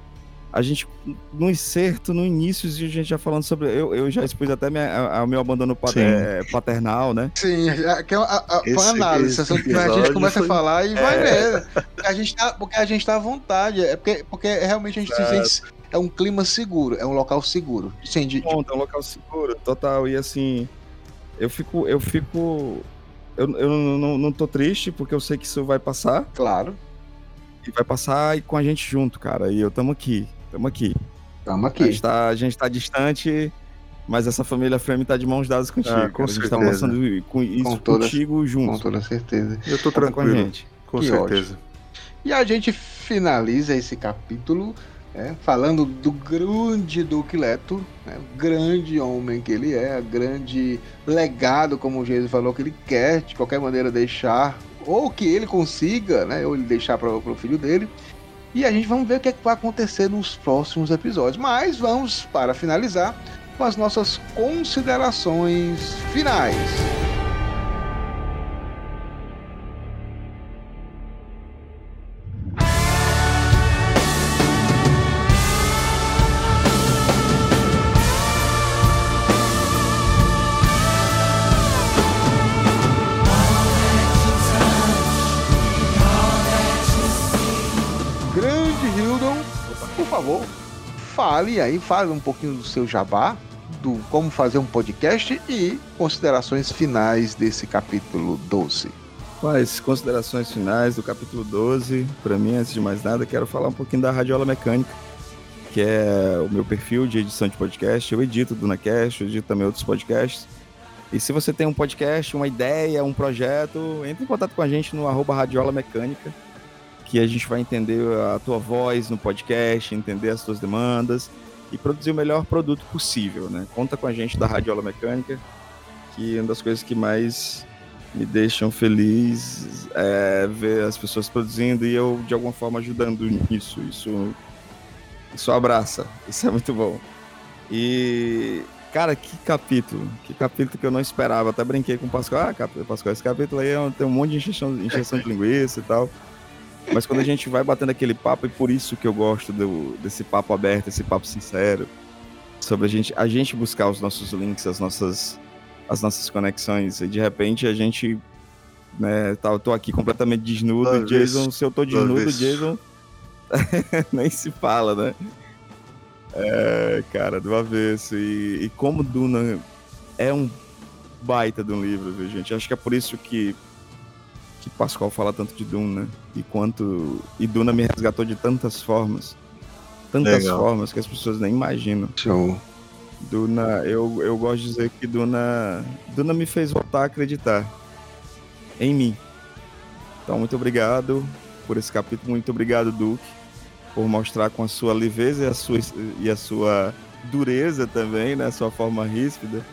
A gente, no inserto, no início, a gente já falando sobre. Eu, eu já expus até minha, a- a- o meu abandono pater- Sim. eh, paternal, né? Sim, aqui é uma- a, Esse- análise. esse Assim, a gente começa foi- a falar e vai É. ver. Porque a gente tá, porque a gente tá à vontade. É porque, porque realmente a gente se sente. É um clima seguro, é um local seguro. Sim, de, de- ponto, é um local seguro, total. E assim, eu fico. Eu fico. Eu, eu não, não, não tô triste, porque eu sei que isso vai passar. claro, E vai passar e com a gente junto, cara. E eu tamo aqui. Tamo aqui. estamos A aqui. gente, tá, a gente tá distante, mas essa família Frame tá de mãos dadas contigo. Ah, com a gente tá certeza. passando com isso Com toda- contigo junto. Com toda certeza. Eu tô Conta com a tranquilo, gente. com Que certeza. E a gente finaliza esse capítulo né, falando do grande Duque Leto, né, o grande homem que ele é, o grande legado, como o Jesus falou, que ele quer de qualquer maneira deixar, ou que ele consiga, né, ou ele deixar para o filho dele. E a gente vamos ver o que, é que vai acontecer nos próximos episódios. Mas vamos, para finalizar, com as nossas considerações finais. Fale aí, fale um pouquinho do seu jabá, do como fazer um podcast e considerações finais desse capítulo 12. Quais considerações finais do capítulo 12? Para mim, antes de mais nada, quero falar um pouquinho da Radiola Mecânica, que é o meu perfil de edição de podcast. Eu edito do NaCast, eu edito também outros podcasts. E se você tem um podcast, uma ideia, um projeto, entre em contato com a gente no arroba Radiola Mecânica, que a gente vai entender a tua voz no podcast, entender as tuas demandas. e produzir o melhor produto possível, né? Conta com a gente da Radiola Mecânica, que é uma das coisas que mais me deixam feliz é ver as pessoas produzindo e eu de alguma forma ajudando nisso. Isso, isso abraça, isso é muito bom. E cara, que capítulo, que capítulo que eu não esperava. Até brinquei com o Pascoal, ah, Pascoal, esse capítulo aí é tem um monte de injeção, injeção de linguiça e tal. Mas quando a gente vai batendo aquele papo, e por isso que eu gosto do, desse papo aberto, esse papo sincero, sobre a gente, a gente buscar os nossos links, as nossas, as nossas conexões, e de repente a gente, né, tá, eu tô aqui completamente desnudo, Jason, se eu tô desnudo, Jason, nem se fala, né? É, cara, do avesso. E, e como Duna é um baita de um livro, viu, gente? Acho que é por isso que que Pascoal fala tanto de Duna, né? E quanto. E Duna me resgatou de tantas formas. Tantas Legal. formas que as pessoas nem imaginam. Show. Duna, eu, eu gosto de dizer que Duna. Duna me fez voltar a acreditar em mim. Então, muito obrigado por esse capítulo. Muito obrigado, Duke, por mostrar com a sua leveza e a sua, e a sua dureza também, né? A sua forma ríspida,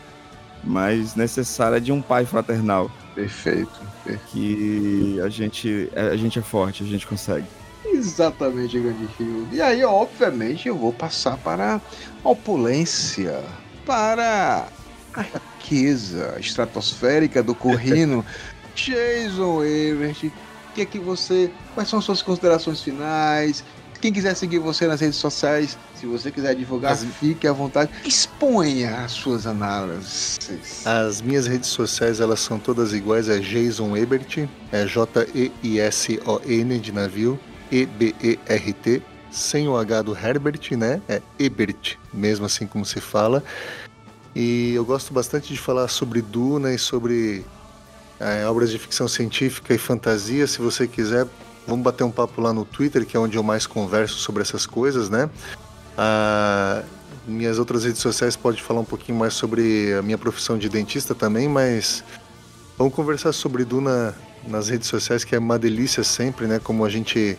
mas necessária de um pai fraternal. Perfeito, perfeito. Que a gente, a gente é forte, a gente consegue. Exatamente, grande Rio. E aí, obviamente, eu vou passar para a opulência, para a riqueza estratosférica do Corrino. Jason Everett, que é que você. Quais são as suas considerações finais? Quem quiser seguir você nas redes sociais, se você quiser divulgar, as... fique à vontade. Exponha as suas análises. As minhas redes sociais, elas são todas iguais. É Jason Ebert, é J-E-I-S-O-N de navio, E-B-E-R-T, sem o H do Herbert, né? É Ebert, mesmo assim como se fala. E eu gosto bastante de falar sobre Duna e sobre é, obras de ficção científica e fantasia. Se você quiser, Vamos bater um papo lá no Twitter, que é onde eu mais converso sobre essas coisas, né? Ah, minhas outras redes sociais pode falar um pouquinho mais sobre a minha profissão de dentista também, mas vamos conversar sobre Duna nas redes sociais, que é uma delícia sempre, né? Como a gente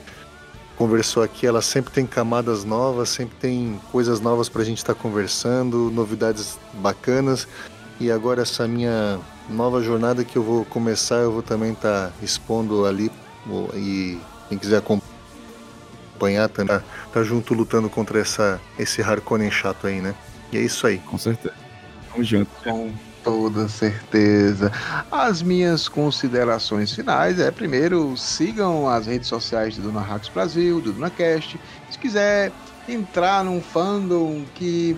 conversou aqui, ela sempre tem camadas novas, sempre tem coisas novas para a gente estar tá conversando, novidades bacanas. E agora essa minha nova jornada que eu vou começar, eu vou também estar tá expondo ali e quem quiser acompanhar também tá, tá junto lutando contra essa, esse Harkonnen chato aí, né? E é isso aí. Com certeza. Vamos junto. Com toda certeza. As minhas considerações finais é, primeiro, sigam as redes sociais do Duna Hacks Brasil, do DunaCast. Se quiser entrar num fandom que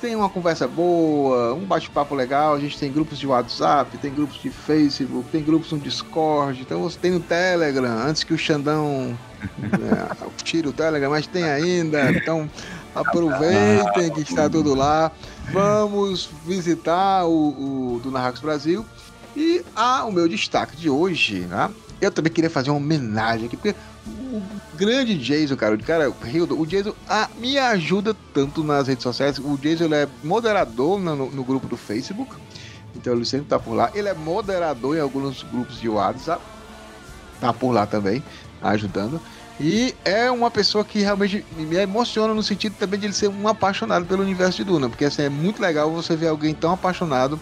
tem uma conversa boa, um bate-papo legal. A gente tem grupos de WhatsApp, tem grupos de Facebook, tem grupos no Discord. Então você tem no Telegram, antes que o Xandão é, tire o Telegram, mas tem ainda. Então aproveitem que está tudo lá. Vamos visitar o, o do Narracos Brasil. E ah, o meu destaque de hoje, né? Eu também queria fazer uma homenagem aqui, porque o grande Jason, cara, cara, Hildo, o Jason ah, me ajuda tanto nas redes sociais. O Jason ele é moderador no, no, grupo do Facebook, então ele sempre tá por lá. Ele é moderador em alguns grupos de WhatsApp, tá por lá também, ajudando. E é uma pessoa que realmente me emociona no sentido também de ele ser um apaixonado pelo universo de Duna, porque assim, é muito legal você ver alguém tão apaixonado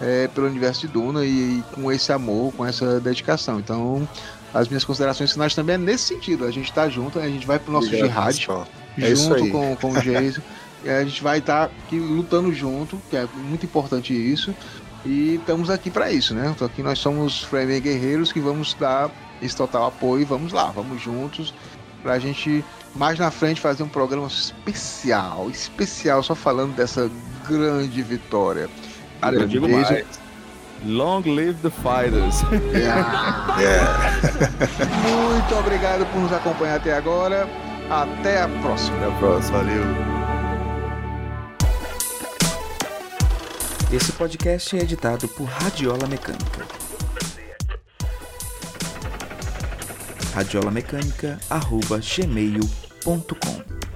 é, pelo universo de Duna e, e, com esse amor, com essa dedicação. Então, as minhas considerações finais também é nesse sentido. A gente tá junto, a gente vai pro nosso Obrigado, jihad é junto com, com o Jason. a gente vai estar tá aqui lutando junto, que é muito importante isso. E estamos aqui para isso, né? Então aqui nós somos Frame Guerreiros que vamos dar esse total apoio. Vamos lá, vamos juntos para a gente mais na frente fazer um programa especial, especial só falando dessa grande vitória. Cara, eu digo mais. Long live the fighters. Yeah. yeah. Muito obrigado por nos acompanhar até agora. Até a próxima. Até a próxima. Valeu. Esse podcast é editado por Radiola Mecânica. radiolamecânica.gmail.com